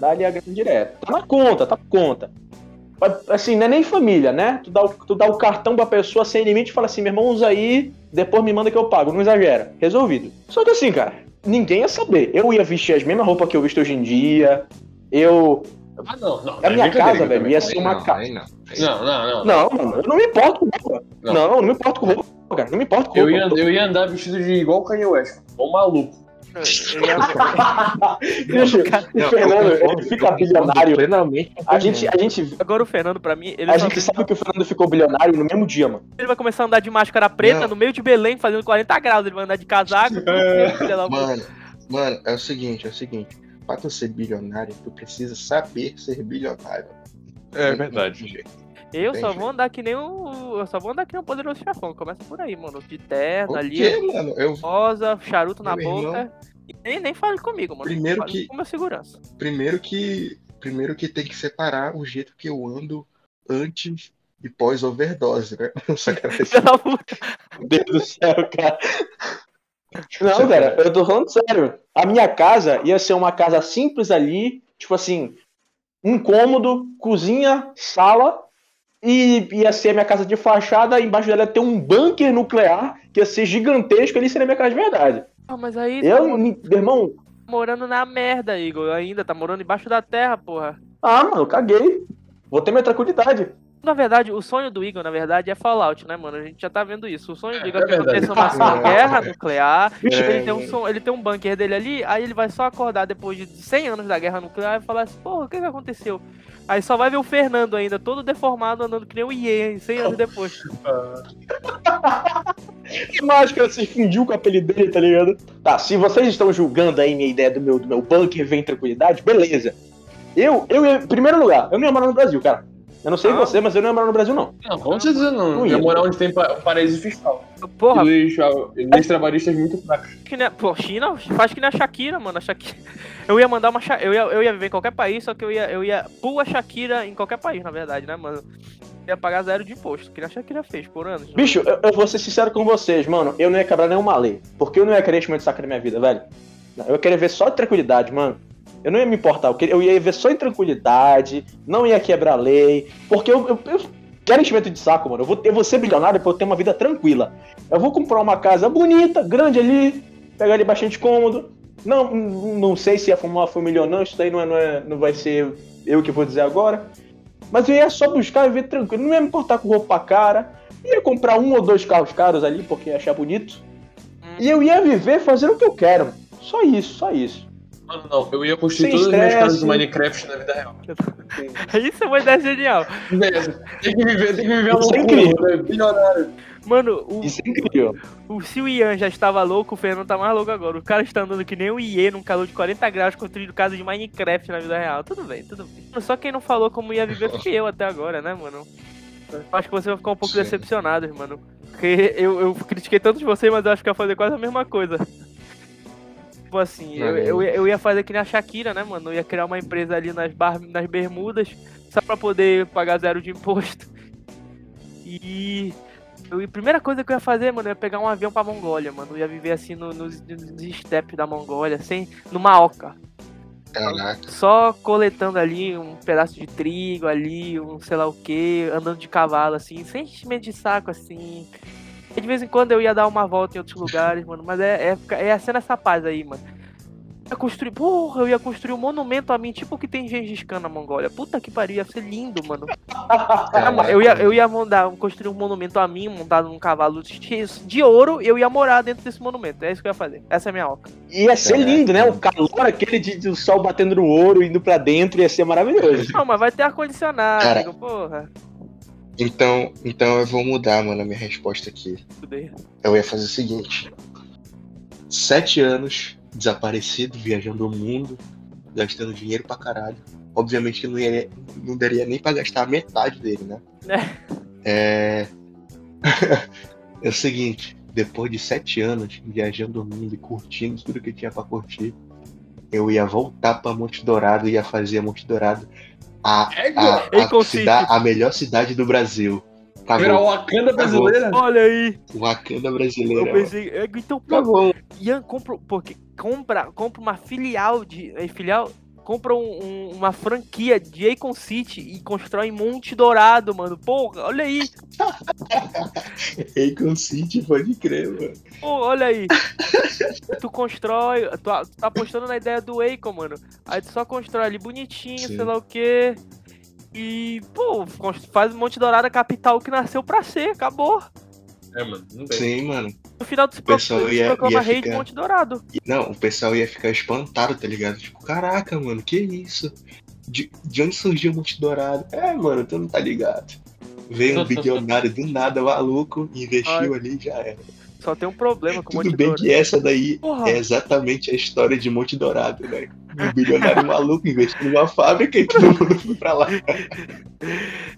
Dá ali a grana direto. Tá na conta, tá na conta. Assim, não é nem família, né? Tu dá, o, tu dá o cartão pra pessoa sem limite e fala assim, meu irmão, usa aí, depois me manda que eu pago. Não exagera. Resolvido. Só que assim, cara, ninguém ia saber. Eu ia vestir as mesmas roupas que eu visto hoje em dia. Eu. Ah, não, não. A minha é casa, também. velho, ia ser uma não, casa. não. Não, não, não. Não, mano, eu não me importo com roupa. Não. Não, eu não me importo com roupa, cara. Não me importo com Eu roupa. ia, eu ia andar vestido de igual o Kanye West, igual um maluco. Bicho, o Fernando, ele fica bilionário. Plenamente. A gente, a gente, Agora o Fernando, pra mim, ele, a gente sabe que o Fernando ficou bilionário no mesmo dia, mano. ele vai começar a andar de máscara preta Não. no meio de Belém, fazendo 40 graus. Ele vai andar de casaco. [laughs] puta. Mano, mano, é o seguinte, é o seguinte. Pra tu ser bilionário, tu precisa saber ser bilionário. É Não verdade. tem jeito. Eu só Entendi. vou andar que nem o. Eu só vou andar que nem o poderoso chefão. Começa por aí, mano. De terno O ali, quê, mano? Eu, rosa, charuto na Meu boca. irmão. E nem, nem fale comigo, mano. Primeiro Fale que- Com segurança. primeiro que primeiro que tem que separar o jeito que eu ando antes e pós overdose, né? [laughs] Sacanagem. [laughs] Meu Deus do céu, cara. Não, cara, eu tô falando sério. A minha casa ia ser uma casa simples ali, tipo assim, um cômodo, cozinha, sala, e ia ser a minha casa de fachada, embaixo dela ia ter um bunker nuclear, que ia ser gigantesco, ali seria minha casa de verdade. Ah, mas aí tá Eu, mo- meu irmão, morando na merda, Igor. Ainda tá morando embaixo da terra, porra. ah, mano, caguei. Vou ter minha tranquilidade. Na verdade, o sonho do Igor, na verdade, é Fallout, né, mano? A gente já tá vendo isso. O sonho do É, Igor é é que aconteça verdade. uma guerra nuclear. É, ele, tem um é. som, ele tem um bunker dele ali, aí ele vai só acordar depois de 100 anos da guerra nuclear e falar assim, porra, o que que aconteceu? Aí só vai ver o Fernando ainda, todo deformado, andando que nem o Iê, 100 anos depois. [laughs] Que máscara se fundiu com a pele dele, tá ligado? Tá, se vocês estão julgando aí minha ideia do meu, do meu bunker vem tranquilidade, beleza. Eu, eu, em primeiro lugar, eu não ia morar no Brasil, cara. Eu não sei Ah. você, mas eu não ia morar no Brasil, não. Não, com certeza não. Não Ia ia. morar onde tem pa- paraíso fiscal. Porra, E leis, leis trabalhistas muito fracas. que nem, pô, China faz que nem a Shakira, mano. A Shakira. [laughs] Eu ia mandar uma. Eu ia, eu ia viver em qualquer país, só que eu ia, eu ia pôr a Shakira em qualquer país, na verdade, né, mano? Ia pagar zero de imposto, que nem a Shakira fez por anos. né? Bicho, eu, eu vou ser sincero com vocês, mano. Eu não ia quebrar nenhuma lei. Porque eu não ia querer enchimento de saco na minha vida, velho. Eu ia querer ver só tranquilidade, mano. Eu não ia me importar. Eu, ia ver só em tranquilidade. Não ia quebrar lei. Porque eu, eu, eu quero enchimento de saco, mano. Eu vou, eu vou ser bilionário pra eu ter uma vida tranquila. Eu vou comprar uma casa bonita, grande ali. Pegar ali bastante cômodo. Não, não sei se fumar uma família ou não. Isso daí não, é, não, é, não vai ser eu que vou dizer agora. Mas eu ia só buscar e ver tranquilo. Não ia me importar com roupa cara. Ia comprar um ou dois carros caros ali, porque ia achar bonito. E eu ia viver fazendo o que eu quero. Só isso, só isso. Mano, não. Eu ia construir Sem todas as minhas casas do Minecraft na vida real. [laughs] Isso é uma ideia genial. Beleza. Tem que viver, tem que viver a Isso é loucura, incrível. né? Bilionário. Mano, o, Isso é incrível. o, se o Ian já estava louco, o Fernando tá mais louco agora. O cara está andando que nem o Iê num calor de 40 graus construindo casa de Minecraft na vida real. Tudo bem, tudo bem. Só quem não falou como ia viver fui eu até agora, né, mano? Eu Acho que você vai ficar um pouco Sim. decepcionado, mano. Porque eu, eu critiquei tanto de você, mas eu acho que ia fazer quase a mesma coisa. Tipo assim, eu, eu, ia- eu ia fazer que nem a Shakira, né, mano? Eu ia criar uma empresa ali nas, bar, nas Bermudas, só pra poder pagar zero de imposto. [laughs] E Eu, a primeira coisa que eu ia fazer, mano, eu ia pegar um avião pra Mongólia, mano. Eu ia viver assim no- nos, nos estepes da Mongólia, sem, numa oca. Caraca. Só coletando ali um pedaço de trigo ali, um sei lá o que, andando de cavalo, assim, sem enchimento de saco, assim. E de vez em quando eu ia dar uma volta em outros lugares, mano. Mas é, é, é sendo essa paz aí, mano. Eu ia construir, porra, eu ia construir um monumento a mim, tipo o que tem em Gengis Khan na Mongólia. Puta que pariu, ia ser lindo, mano. Caraca, Eu ia, eu ia mandar, construir um monumento a mim, montado num cavalo de ouro, e eu ia morar dentro desse monumento. É isso que eu ia fazer. Essa é a minha oca. Ia ser lindo, né? O calor aquele de, do sol batendo no ouro, indo pra dentro, ia ser maravilhoso. Não, mas vai ter ar-condicionado, porra. Então, então eu vou mudar, mano, a minha resposta aqui. Eu ia fazer o seguinte: sete anos desaparecido, viajando o mundo, gastando dinheiro pra caralho. Obviamente que não, ia, não daria nem pra gastar a metade dele, né? É. é [laughs] o seguinte: depois de sete anos viajando o mundo e curtindo tudo que tinha pra curtir, eu ia voltar pra Monte Dourado e ia fazer a Monte Dourado a, a, a, Concite. cida- a melhor cidade do Brasil. Acabou. o Wakanda brasileira? Olha aí. Wakanda Eu brasileira. pensei, é, então, pô, Acabou. Ian, compra, porque compra, compra uma filial de, é, filial, compra um- um- uma franquia de Akon City e constrói Monte Dourado, mano. Porra, olha aí, [laughs] Akon City, pode crer, mano. pô, olha aí. tu constrói, tu, tu tá apostando na ideia do Akon, mano. Aí tu só constrói ali bonitinho, Sim. sei lá o quê. E, pô, faz Monte Dourado a capital que nasceu pra ser, acabou. É, mano, não tem. Sim, mano. No final tu se, O pessoal ia- proclama ia rei de ficar- Monte Dourado. Não, o pessoal ia ficar espantado, tá ligado? Tipo, caraca, mano, que isso? De, de onde surgiu o Monte Dourado? É, mano, tu não tá ligado. Veio um bilionário do nada, maluco, investiu ali e já era. Só tem um problema com o Monte Tudo bem Dourado. que essa daí Porra. é exatamente a história de Monte Dourado, né? Um bilionário maluco investiu numa fábrica e todo mundo foi pra lá.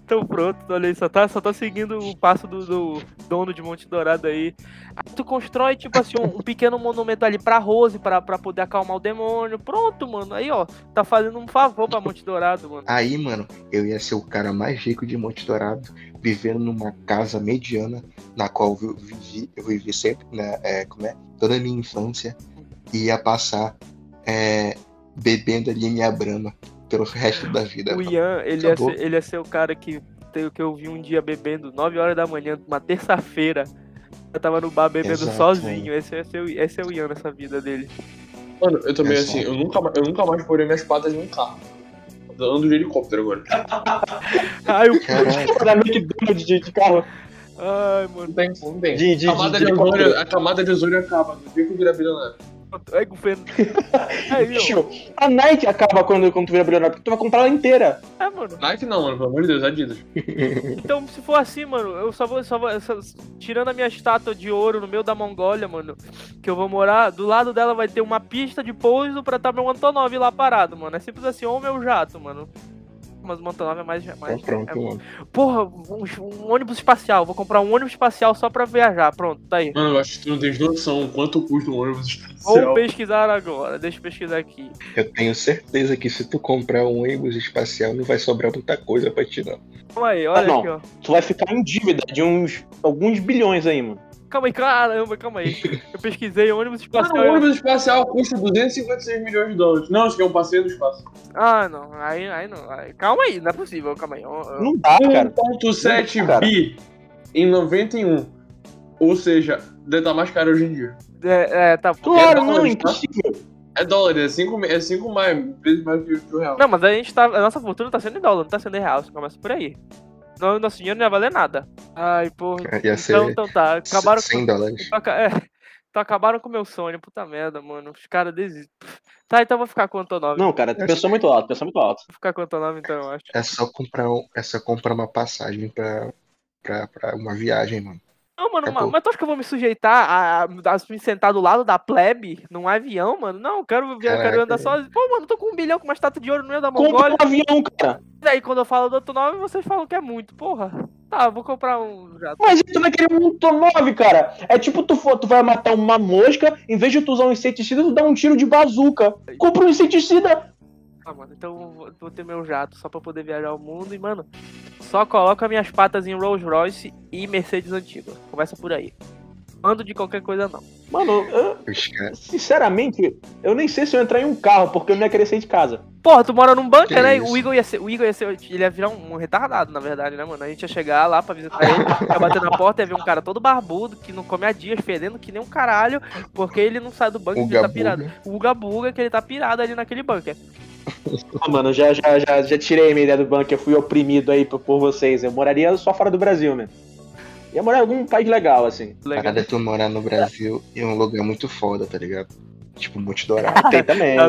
Então pronto, olha aí, só tá, só tá seguindo o passo do, do dono de Monte Dourado aí. Aí tu constrói, tipo assim, um, um pequeno monumento ali pra Rose, pra, pra poder acalmar o demônio. Pronto, mano. Aí, ó, tá fazendo um favor pra Monte Dourado, mano. Aí, mano, eu ia ser o cara mais rico de Monte Dourado, vivendo numa casa mediana, na qual eu vivi, eu vivi sempre, né? É, como é? Toda a minha infância. E ia passar é, bebendo ali minha brama pelo resto da vida. O. Ian, ele ia, ser, ele ia ser o cara que, que eu vi um dia bebendo 9 horas da manhã, uma terça-feira. Eu tava no bar bebendo Exato, sozinho. Esse, esse, é o, esse é o Ian nessa vida dele. Mano, eu também, assim, eu nunca, eu nunca mais porei minhas patas num carro. Eu ando de helicóptero agora. [laughs] Ai, o... Pra McDonald's de, de carro. Ai mano. Não tem, não tem. De, de, a, camada de, de de ozônio, a camada de ozônio acaba. Que eu virar bilionário. É governo. [laughs] Bicho, a Nike acaba quando, quando tu vira bilionário, porque tu vai comprar ela inteira. É, mano. Nike não, mano, pelo amor de Deus, Adidas. [laughs] Então, se for assim, mano, eu só vou, só vou só- tirando a minha estátua de ouro no meio da Mongólia, mano, que eu vou morar, do lado dela vai ter uma pista de pouso pra estar meu Antonov lá parado, mano. É simples assim, ou o meu jato, mano. Mas o Antonov é mais. mais então pronto, é- mano. Porra, um, um ônibus espacial. Vou comprar um ônibus espacial só pra viajar. Pronto, tá aí. Mano, eu acho que tu não tens noção quanto custa um ônibus Vou espacial. pesquisar agora. Deixa eu pesquisar aqui. Eu tenho certeza que se tu comprar um ônibus espacial, não vai sobrar muita coisa pra ti, não. Calma aí, olha Ah, não. aqui, ó. Tu vai ficar em dívida de uns alguns bilhões aí, mano. Calma aí, caramba, calma aí. Eu pesquisei ônibus Mano, espacial. um ônibus espacial custa 256 milhões de dólares. Não, isso aqui é um passeio do espaço. Ah, não. Aí, aí não. Aí, calma aí, não é possível, calma aí. Eu- eu- Não dá, cara. 1.7 Cara. bi em 91. Ou seja, deve estar mais caro hoje em dia. É, é, tá bom. Claro, É não, tá? impossível. É dólar, é 5 é cinco mais, vezes mais que o real. Não, mas a gente tá. A nossa fortuna tá sendo em dólar, não tá sendo em real. Você começa por aí. Não, nosso dinheiro não ia valer nada. Ai, porra. [laughs] Ia ser Então, então tá. Acabaram 100 com. dólares. então É, então acabaram com o meu sonho. Puta merda, mano. Os caras desistem. Tá, então eu vou ficar com o Antonov. Não, cara, tu pensou muito alto, pensou muito alto. Vou ficar com o Antonov, então, eu acho. É só comprar, um, é só comprar uma passagem pra, pra, pra uma viagem, mano. Não, mano, Acabou. mas, mas tu acha que eu vou me sujeitar a, a, a me sentar do lado da plebe num avião, mano? Não, eu quero, eu quero Caraca, andar sozinho. Pô, mano, eu tô com um bilhão com uma estátua de ouro no meio da Compra Mongólia. um avião, cara. E aí, quando eu falo do Antonov, vocês falam que é muito. Porra. Tá, eu vou comprar um jato. Mas tu vai querer um Antonov, cara. É tipo tu, for, tu vai matar uma mosca, em vez de tu usar um inseticida, tu dá um tiro de bazuca. Compra um inseticida. Ah, mano, então eu vou, vou ter meu jato só pra poder viajar o mundo e, mano, só coloca minhas patas em Rolls Royce e Mercedes antiga. Começa por aí. Ando de qualquer coisa, não. Mano, eu- sinceramente, eu nem sei se eu entrar em um carro, porque eu não ia querer sair de casa. Porra, tu mora num bunker, Que né? isso? O Igor ia ser. O Igor ia ser. Ele ia virar um, um retardado, na verdade, né, mano? A gente ia chegar lá pra visitar ele, [laughs] ia bater na porta, ia ver um cara todo barbudo, que não come há dias, fedendo que nem um caralho, porque ele não sai do bunker, Uga ele tá pirado. O Uga Buga, que ele tá pirado ali naquele bunker. [laughs] Ah, mano, já, já, já, já tirei a minha ideia do banco, eu fui oprimido aí por, por vocês. Eu moraria só fora do Brasil, né? Ia morar em algum país legal, assim. Legal. Parada é tu morar no Brasil em um lugar muito foda, tá ligado? Tipo, Monte Dourado. Tem também, né?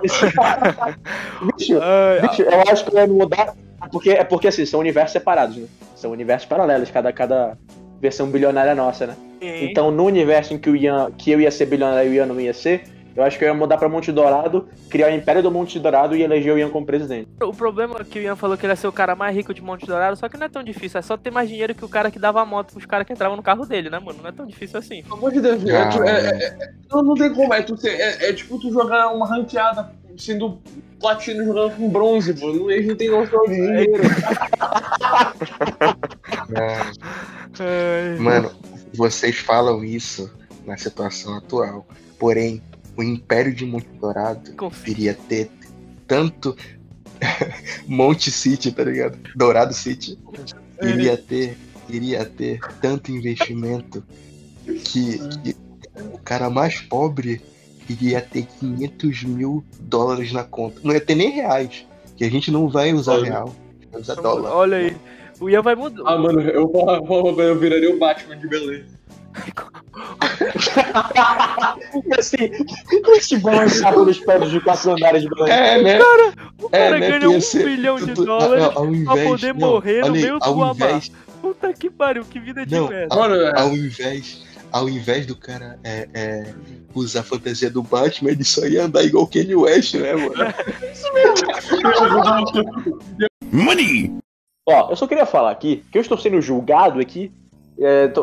Bicho, [laughs] [laughs] Ai, bicho, eu acho que eu ia mudar. Porque, é porque assim, são universos separados, né? São universos paralelos, cada, cada versão bilionária nossa, né? sim. Então, no universo em que, o Ian, que eu ia ser bilionário e o Ian não ia ser, eu acho que eu ia mudar pra Monte Dourado, criar o Império do Monte Dourado e eleger o Ian como presidente. O problema é que o Ian falou que ele ia ser o cara mais rico de Monte Dourado, só que não é tão difícil, é só ter mais dinheiro que o cara que dava a moto pros caras que entravam no carro dele, né, mano? Não é tão difícil assim. Pelo amor de Deus, é, Ah, tipo, é, é, é- não, não tem como, é, tu é, é tipo tu jogar uma ranqueada sendo platino jogando com bronze, mano. Eles não tem noção de dinheiro. Ah, [laughs] Mano, vocês falam isso na situação atual. Porém, o Império de Monte Dourado Confio. iria ter tanto [laughs] Monte City, tá ligado? Dourado City. Iria ter, iria ter tanto investimento que, que o cara mais pobre iria ter 500 mil dólares na conta. Não ia ter nem reais, que a gente não vai usar Olha. real, vai usar dólar. Olha aí. O Ian vai mudar. Ah, mano, eu, eu, eu viraria o Batman de Belém. [laughs] assim, [laughs] esse balançar pelos prédios de quatro andares de Belém. É, né? O cara né, ganha um ser bilhão de [laughs] dólares ao, ao invés, poder não, morrer no olha meio do ao Amapá. invés, Puta que pariu, que vida de Não, merda. Mano, é, ao invés, ao invés do cara é, é, usar a fantasia do Batman, ele só ia andar igual o Kanye West, né, mano? [laughs] Money! Ó, eu só queria falar aqui que eu estou sendo julgado aqui.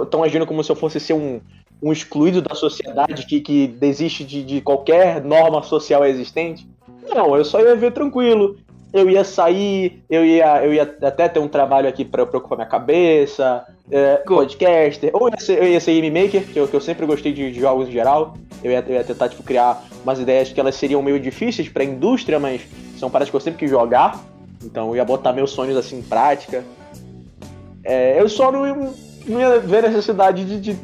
Estão agindo como se eu fosse ser um, um excluído da sociedade que, que desiste de, de qualquer norma social existente. Não, eu só ia ver tranquilo. Eu ia sair, eu ia, eu ia até ter um trabalho aqui pra preocupar minha cabeça, é, podcaster, ou eu ia ser, eu ia ser game maker, que eu, que eu sempre gostei de, de jogos em geral. Eu ia, eu ia tentar tipo, criar umas ideias que elas seriam meio difíceis pra indústria, mas são paradas que eu sempre quis jogar. Então eu ia botar meus sonhos assim em prática. É, eu só não, ia- não ia ver a necessidade de, de,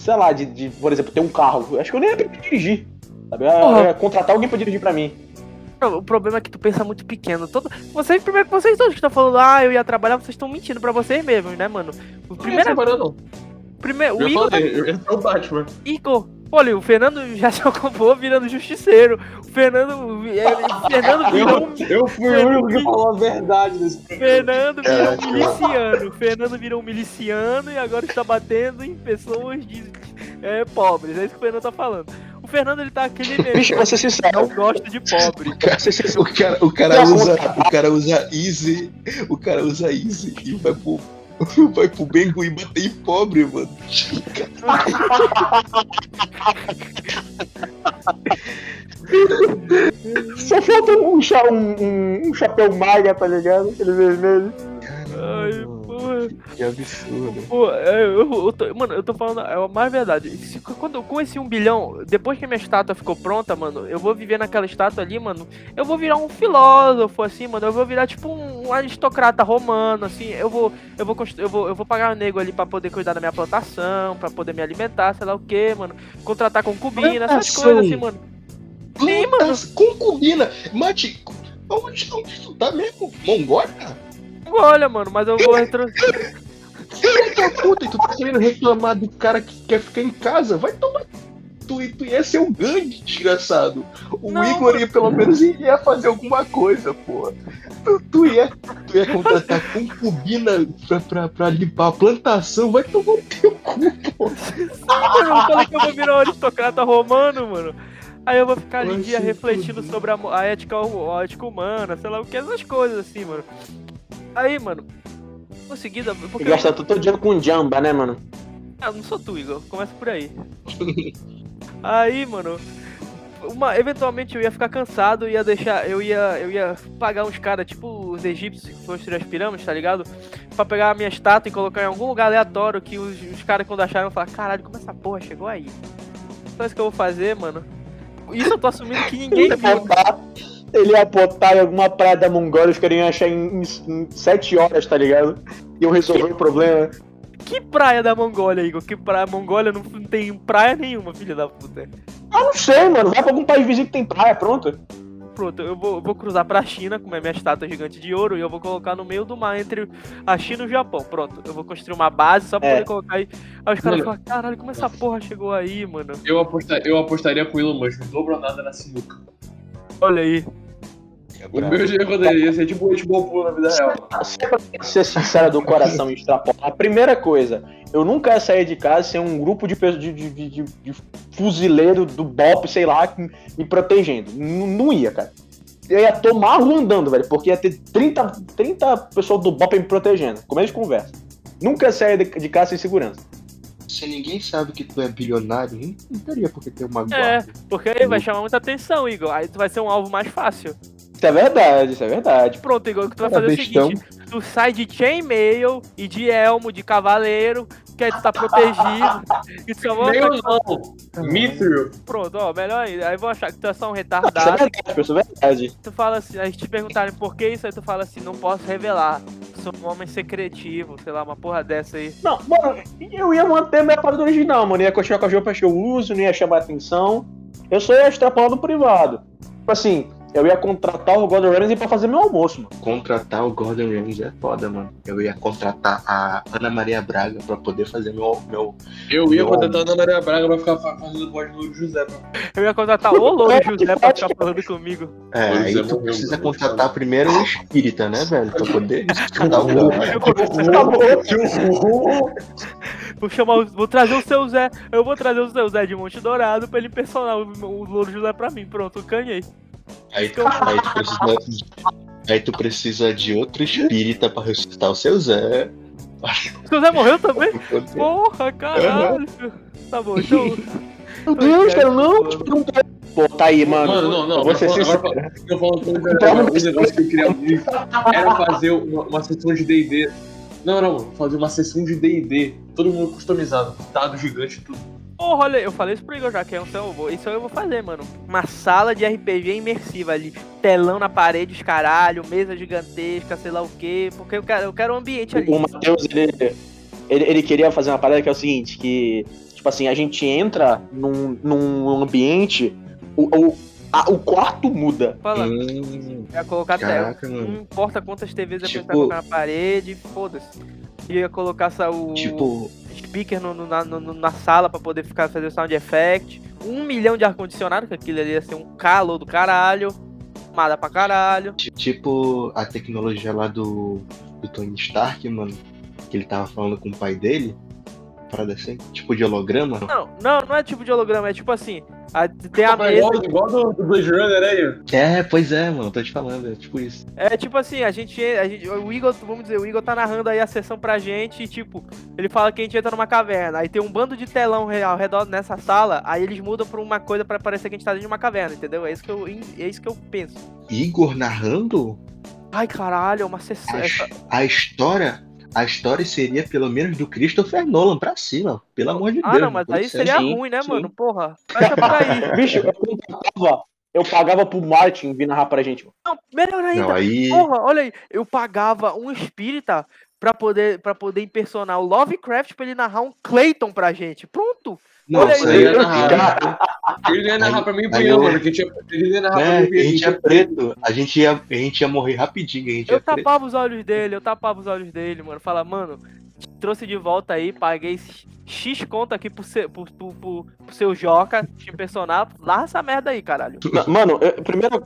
sei lá, de, de, por exemplo, ter um carro. Eu Acho que eu nem ia aprender a dirigir. Sabe? Eu eu contratar alguém pra dirigir pra mim. O problema é que tu pensa muito pequeno. Todo... Vocês, primeiro que vocês todos que estão falando, ah, eu ia trabalhar, vocês estão mentindo pra vocês mesmos, né, mano? O primeiro. não. primeiro o Eu Igor, tá... falei, eu ia ser o Batman. Igor. Olha, o Fernando já [laughs] se acabou virando justiceiro. O Fernando. é, o Fernando virou um. Eu fui o único que falou a verdade nesse [laughs] Fernando virou um miliciano. Fernando virou um miliciano e agora está batendo em pessoas de, é, pobres. É isso que o Fernando tá falando. O Fernando ele tá aquele Bicho, pra ser sincero, Não gosta de pobre. O cara, o cara, o cara usa, o cara usa Easy, o cara usa Easy e vai pro, [laughs] vai pro Bengu e bater em pobre, mano. [laughs] só falta um, um, um, um chapéu maga, tá ligado? Aquele vermelho. Ai. Que absurdo. Pô, é, eu, eu tô, mano, eu tô falando é a mais verdade. Se- quando, com esse 1 bilhão, depois que a minha estátua ficou pronta, mano, eu vou viver naquela estátua ali, mano. Eu vou virar um filósofo, assim, mano. Eu vou virar tipo um aristocrata romano, assim. Eu vou, eu vou, constru- eu vou, eu vou pagar um nego ali pra poder cuidar da minha plantação, pra poder me alimentar, sei lá o que, mano. Contratar concubina, essas Plantação. coisas, assim, mano. Sim, mano. Concubina. Mate, onde, onde tu tá mesmo? Mongólia? Olha, mano, mas eu vou retro... Filha da puta, e tu tá querendo reclamar do cara que quer ficar em casa? Vai tomar. Tu, tu ia ser um grande desgraçado. O Não, Igor ia, pelo menos ia fazer alguma coisa, porra. Tu, tu, ia, tu ia contratar concubina pra, pra, pra limpar a plantação, vai tomar no teu cu, porra. Eu não falei que eu vou virar um aristocrata romano, mano. Aí eu vou ficar ali dia refletindo sobre a, a ética, a ética humana, sei lá o que, essas coisas assim, mano. Aí, mano, E porque gasta todo o dinheiro com jamba, né, mano? ah, não sou tu, Igor, começa por aí. Aí, mano, uma, eventualmente eu ia ficar cansado, ia deixar, eu ia, eu ia pagar uns caras, tipo os egípcios que construíram as pirâmides, tá ligado? Pra pegar a minha estátua e colocar em algum lugar aleatório que os, os caras quando acharam falar, caralho, como essa porra chegou aí? Então é isso que eu vou fazer, mano. Isso eu tô assumindo que ninguém viu. Ele ia botar em alguma praia da Mongólia, os caras iam achar em, em, em 7 horas, tá ligado? Iam resolver o problema. Que praia da Mongólia, Igor? Que praia? Mongólia não, não tem praia nenhuma, filha da puta. Ah, não sei, mano. Vai pra algum país vizinho que tem praia, pronto. Pronto, eu vou, eu vou cruzar pra China com a minha estátua gigante de ouro e eu vou colocar no meio do mar entre a China e o Japão. Pronto, eu vou construir uma base só pra É. poder colocar aí. Aí os caras falam, caralho, como essa porra chegou aí, mano? Eu, aposta- eu apostaria com o Elon Musk, não dobrou nada na sinuca. Olha aí. O meu dia poderia ser tipo o Hitbull na vida real. Se é pra ser sincero do coração e extrapolar, a primeira coisa, eu nunca ia sair de casa sem um grupo de, pessoas- de, de, de, de- fuzileiro do BOP, sei lá, me protegendo. N- Não ia, cara. Eu ia tomar a rua andando, velho, porque ia ter 30, 30 pessoas do BOP me protegendo. Começo de conversa. Nunca ia sair de, de casa sem segurança. Se ninguém sabe que tu é bilionário, não teria por que ter uma É, guarda. porque aí vai chamar muita atenção, Igor. Aí tu vai ser um alvo mais fácil. Isso é verdade, isso é verdade. Pronto, Igor, o que tu vai É fazer é o seguinte: tu sai de chainmail e de elmo, de cavaleiro, que aí tu tá protegido. e tu só vai Nem eu não. Mithril. Pronto, ó, melhor ainda. Aí vão achar que tu é só um Isso é retardado. verdade, isso é verdade. tu fala assim, aí te perguntarem por que isso, aí tu fala assim, não posso revelar. Sou um homem secretivo, sei lá, uma porra dessa aí. Não, mano, eu ia manter minha parada original, mano. Ia continuar com as roupas que eu uso, não ia chamar atenção. Eu só ia extrapolar do privado. Tipo assim, eu ia contratar o Gordon Ramsay pra fazer meu almoço, mano. Contratar o Gordon Ramsay é foda, mano. Eu ia contratar a Ana Maria Braga pra poder fazer meu. meu... Eu ia Não. contratar a Ana Maria Braga pra ficar fa- fazendo voz do José. pra- Eu ia contratar o Louro José pra ficar falando comigo. É, aí é, tu morreu, precisa mano. contratar primeiro o espírita, né, velho? Pra poder [laughs] escutar o. Vou chamar, o- vou trazer o seu Zé. Eu vou trazer o seu Zé de Monte Dourado pra ele personar o, o Louro José pra mim. Pronto, canhei. Aí, tu- aí tu precisa. Aí tu precisa de outro espírita pra ressuscitar o seu Zé. O seu Zé morreu também? [laughs] Porra, caralho. Tá bom, então. Meu Deus, cara, não, tipo, não quero. Pô, tá aí, mano. Mano, não, não. Eu vou ser agora- Eu falo um negócio que eu queria muito era fazer uma, uma sessão de DD. Não, não, fazer uma sessão de DD. Todo mundo customizado, dado gigante e tudo. Porra, olha, eu falei isso pro Igor já, que é um céu, eu vou- isso aí eu vou fazer, mano. Uma sala de RPG imersiva ali, telão na parede, os caralho, mesa gigantesca, sei lá o quê, porque eu quero, eu quero um ambiente ali. O Matheus, ele, ele, ele queria fazer uma parada que é o seguinte, que, tipo assim, a gente entra num, num ambiente, o, o, a- o quarto muda. Fala, Hum, ia colocar tela. caraca, Não mano. importa quantas TVs Tipo- pensar colocar na parede, foda-se. Ia colocar essa, o Tipo, speaker no- no- na, no- na sala pra poder ficar fazer sound effect. Um milhão de ar-condicionado, que aquilo ali ia ser um calor do caralho. Tomada pra caralho. ti- tipo a tecnologia lá do, do Tony Stark, mano. Que ele tava falando com o pai dele. Parada assim, tipo de holograma. Não, não, não é tipo de holograma, é tipo assim. A- tem a mesa. igual, igual do, do Blade Runner aí. É, pois é, mano, tô te falando, é tipo isso. É tipo assim, a gente, a gente. O Igor, vamos dizer, o Igor tá narrando aí a sessão pra gente e, tipo, ele fala que a gente entra numa caverna. Aí tem um bando de telão ao redor nessa sala, aí eles mudam pra uma coisa pra parecer que a gente tá dentro de uma caverna, entendeu? É isso que eu, é isso que eu penso. Igor narrando Ai, caralho, é uma sessão. a, a história. A história seria pelo menos do Christopher Nolan pra cima, pelo amor de Ah, Deus. não, mas aí ser. seria Sim, ruim, né, sim. mano? Porra. Fecha por aí. [laughs] Bicho, eu contratava, eu pagava pro Martin vir narrar pra gente. Não, melhor ainda. Não, aí. Porra, olha aí, eu pagava um espírita pra poder, pra poder impersonar o Lovecraft pra ele narrar um Clayton pra gente. Pronto. Não, olha isso aí, é Cara, Ele ia narrar Aí- pra mim e pro Ian, mano. Que tinha, ele ia narrar pra É, mim e a gente é preto. A gente ia, a gente ia morrer rapidinho, a gente Eu é preto. tapava os olhos dele, eu tapava os olhos dele, mano. Fala, mano, trouxe de volta aí, paguei X conta aqui pro seu, pro, pro, pro- pro seu Joca, te impressionar. Larga essa merda aí, caralho. Mano, eu, primeiro,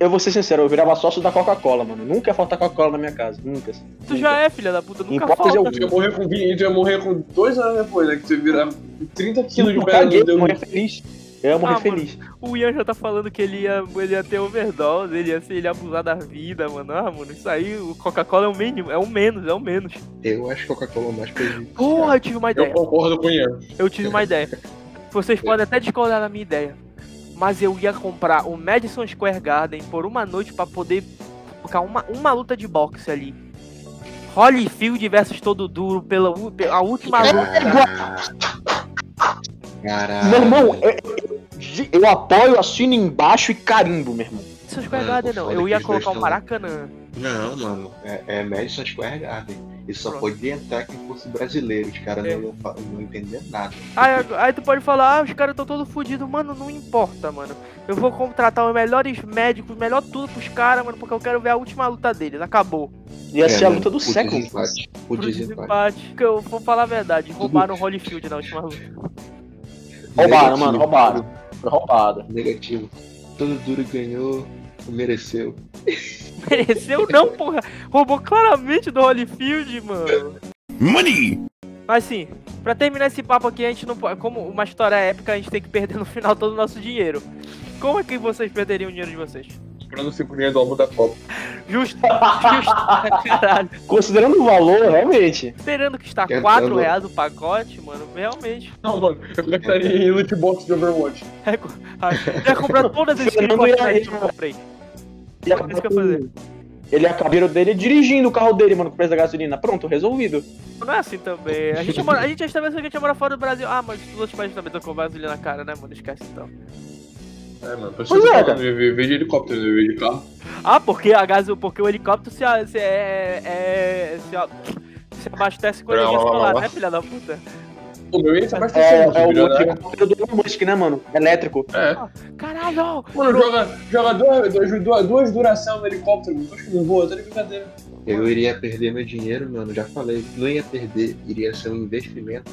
eu vou ser sincero, eu virava sócio da Coca-Cola, mano. Nunca ia faltar Coca-Cola na minha casa. Nunca. Tu nunca. já é, filha da puta, nunca falta. alguma. Tu ia morrer com 20, tu ia morrer com dois anos depois, né? Que você virar 30 quilos de pedra eu teu. morrer feliz. Eu ia morrer Ah, mano. feliz. O Ian já tá falando que ele ia, ele ia ter overdose, ele ia, ser, ele ia abusar da vida, mano. Ah, mano, isso aí, o Coca-Cola é o mínimo, é o menos, é o menos. Eu acho Coca-Cola mais prejudicial. Porra, eu tive uma Eu ideia. concordo com o Ian. Eu tive uma ideia. Vocês podem até discordar da minha ideia. Mas eu ia comprar o Madison Square Garden por uma noite pra poder colocar uma, uma luta de boxe ali. Holyfield versus Todo Duro pela pela última luta. Caralho. Meu irmão, eu, eu- apoio, assino embaixo e carimbo, meu irmão. Madison Square Mano, Garden não, eu ia colocar o Maracanã. Não, mano, é, é Madison Square Garden. Isso só Pronto. podia entrar quem fosse brasileiro. Os caras É. não iam não entender nada. Aí, aí tu pode falar, ah, os caras estão todos fodidos. Mano, não importa, mano. Eu vou contratar os melhores médicos, melhor tudo pros caras, mano, porque eu quero ver a última luta deles. Acabou. Ia ser a luta do século. desempate, O Pro desempate. Porque eu vou falar a verdade, roubaram o Holyfield na última luta. Roubaram, mano, roubaram. Foi roubada. Negativo. Todo duro ganhou, mereceu. [laughs] Mereceu não, porra. Roubou claramente do Holyfield, mano. Money. Mas sim, pra terminar esse papo aqui, a gente não pode. Como uma história épica, a gente tem que perder no final todo o nosso dinheiro. Como é que vocês perderiam o dinheiro de vocês? Comprando figurinha do álbum da Copa. Justo, justo, [laughs] caralho. Considerando o valor, realmente. Esperando que está Quer 4 dando- reais o pacote, mano, realmente. Não, mano, eu gastaria em loot box de Overwatch. É, Já comprou todas as [laughs] skins que eu comprei. Ele É eu ia fazer. com- Ele acabar dele dirigindo o carro dele, mano, com o preço da gasolina. Pronto, resolvido. Não é assim também. A gente, mora, a gente já estabeleceu que a gente mora fora do Brasil. Ah, mas os outros países também estão com gasolina na cara, né, mano? Esquece então. É, mano, por Pois é, cara. de helicóptero, vez de carro. Ah, porque a gás, porque o helicóptero se, se é, é se, se abastece com energia solar, né, filha da puta? O meu ia se É, é o helicóptero do Elon Musk, né, mano? Elétrico. É. Caralho! Mano, joga, joga duas, duas, duas duração no helicóptero, mano. Acho que não voa, tá de brincadeira. Eu iria perder meu dinheiro, mano, já falei. Não ia perder, iria ser um investimento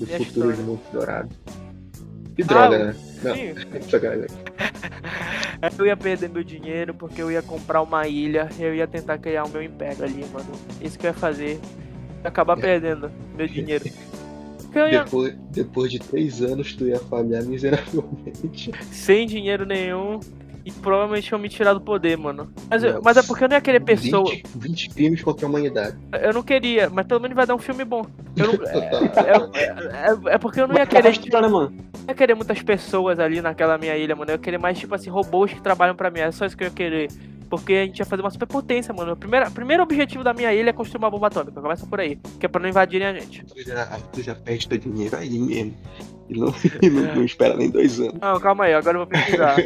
no E futuro de Monte Dourado. Que droga, né? Não, [laughs] sacanagem. [laughs] eu ia perder meu dinheiro porque eu ia comprar uma ilha, eu ia tentar criar o meu império ali, mano. Isso que eu ia fazer. Acabar É. perdendo meu dinheiro. [laughs] Eu ia Depois, depois de três anos, tu ia falhar miseravelmente. [laughs] sem dinheiro nenhum e provavelmente iam me tirar do poder, mano. Mas, eu- Não. mas é porque eu não ia querer pessoa. 20, 20 crimes contra a humanidade. Eu não queria, mas pelo menos vai dar um filme bom. Eu não- Total. [laughs] é, é- é porque eu não ia Mas querer, tirar, né, mano? não ia querer muitas pessoas ali naquela minha ilha, mano. Eu ia querer mais, tipo assim, robôs que trabalham pra mim. É só isso que eu ia querer. Porque a gente ia fazer uma superpotência, mano. O primeiro, o primeiro objetivo da minha ilha é construir uma bomba atômica. Começa por aí. Que é pra não invadirem a gente. Tu já, tu já perde teu dinheiro aí mesmo. E não, [laughs] e não, não espera nem dois anos. Não, calma aí, agora eu vou pesquisar.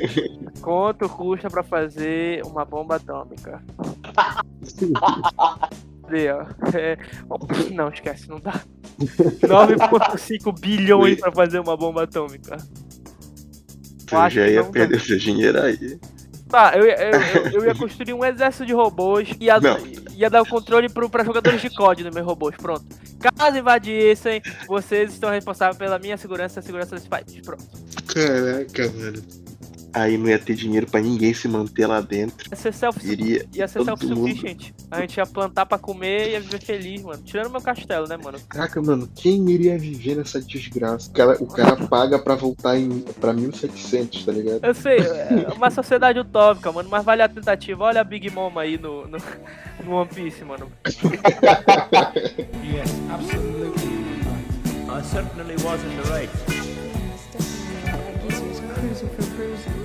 Quanto custa pra fazer uma bomba atômica? Cadê, ó? É, Não, esquece, não dá. 9,5 bilhões pra fazer uma bomba atômica. Tu já ia perder teu dinheiro aí. Tá, eu, ia- eu, eu, eu ia construir um exército de robôs e ia, Não. ia dar o controle pro, pra jogadores de COD nos meus robôs. Pronto. Caso invadissem, vocês estão responsáveis pela minha segurança e a segurança desse país. Pronto. Caraca, mano. Aí não ia ter dinheiro pra ninguém se manter lá dentro. Ia ser self Iria. Ia ser self-sufficient. A gente ia plantar pra comer e ia viver feliz, mano. Tirando meu castelo, né, mano? Caraca, mano, quem iria viver nessa desgraça? O cara, o cara paga pra voltar em, pra 1700, tá ligado? Eu sei, é uma sociedade utópica, mano, mas vale a tentativa. Olha a Big Mom aí no, no, no One Piece, mano. Yes, absolutely. I certainly was in the right. Cruising for cruising.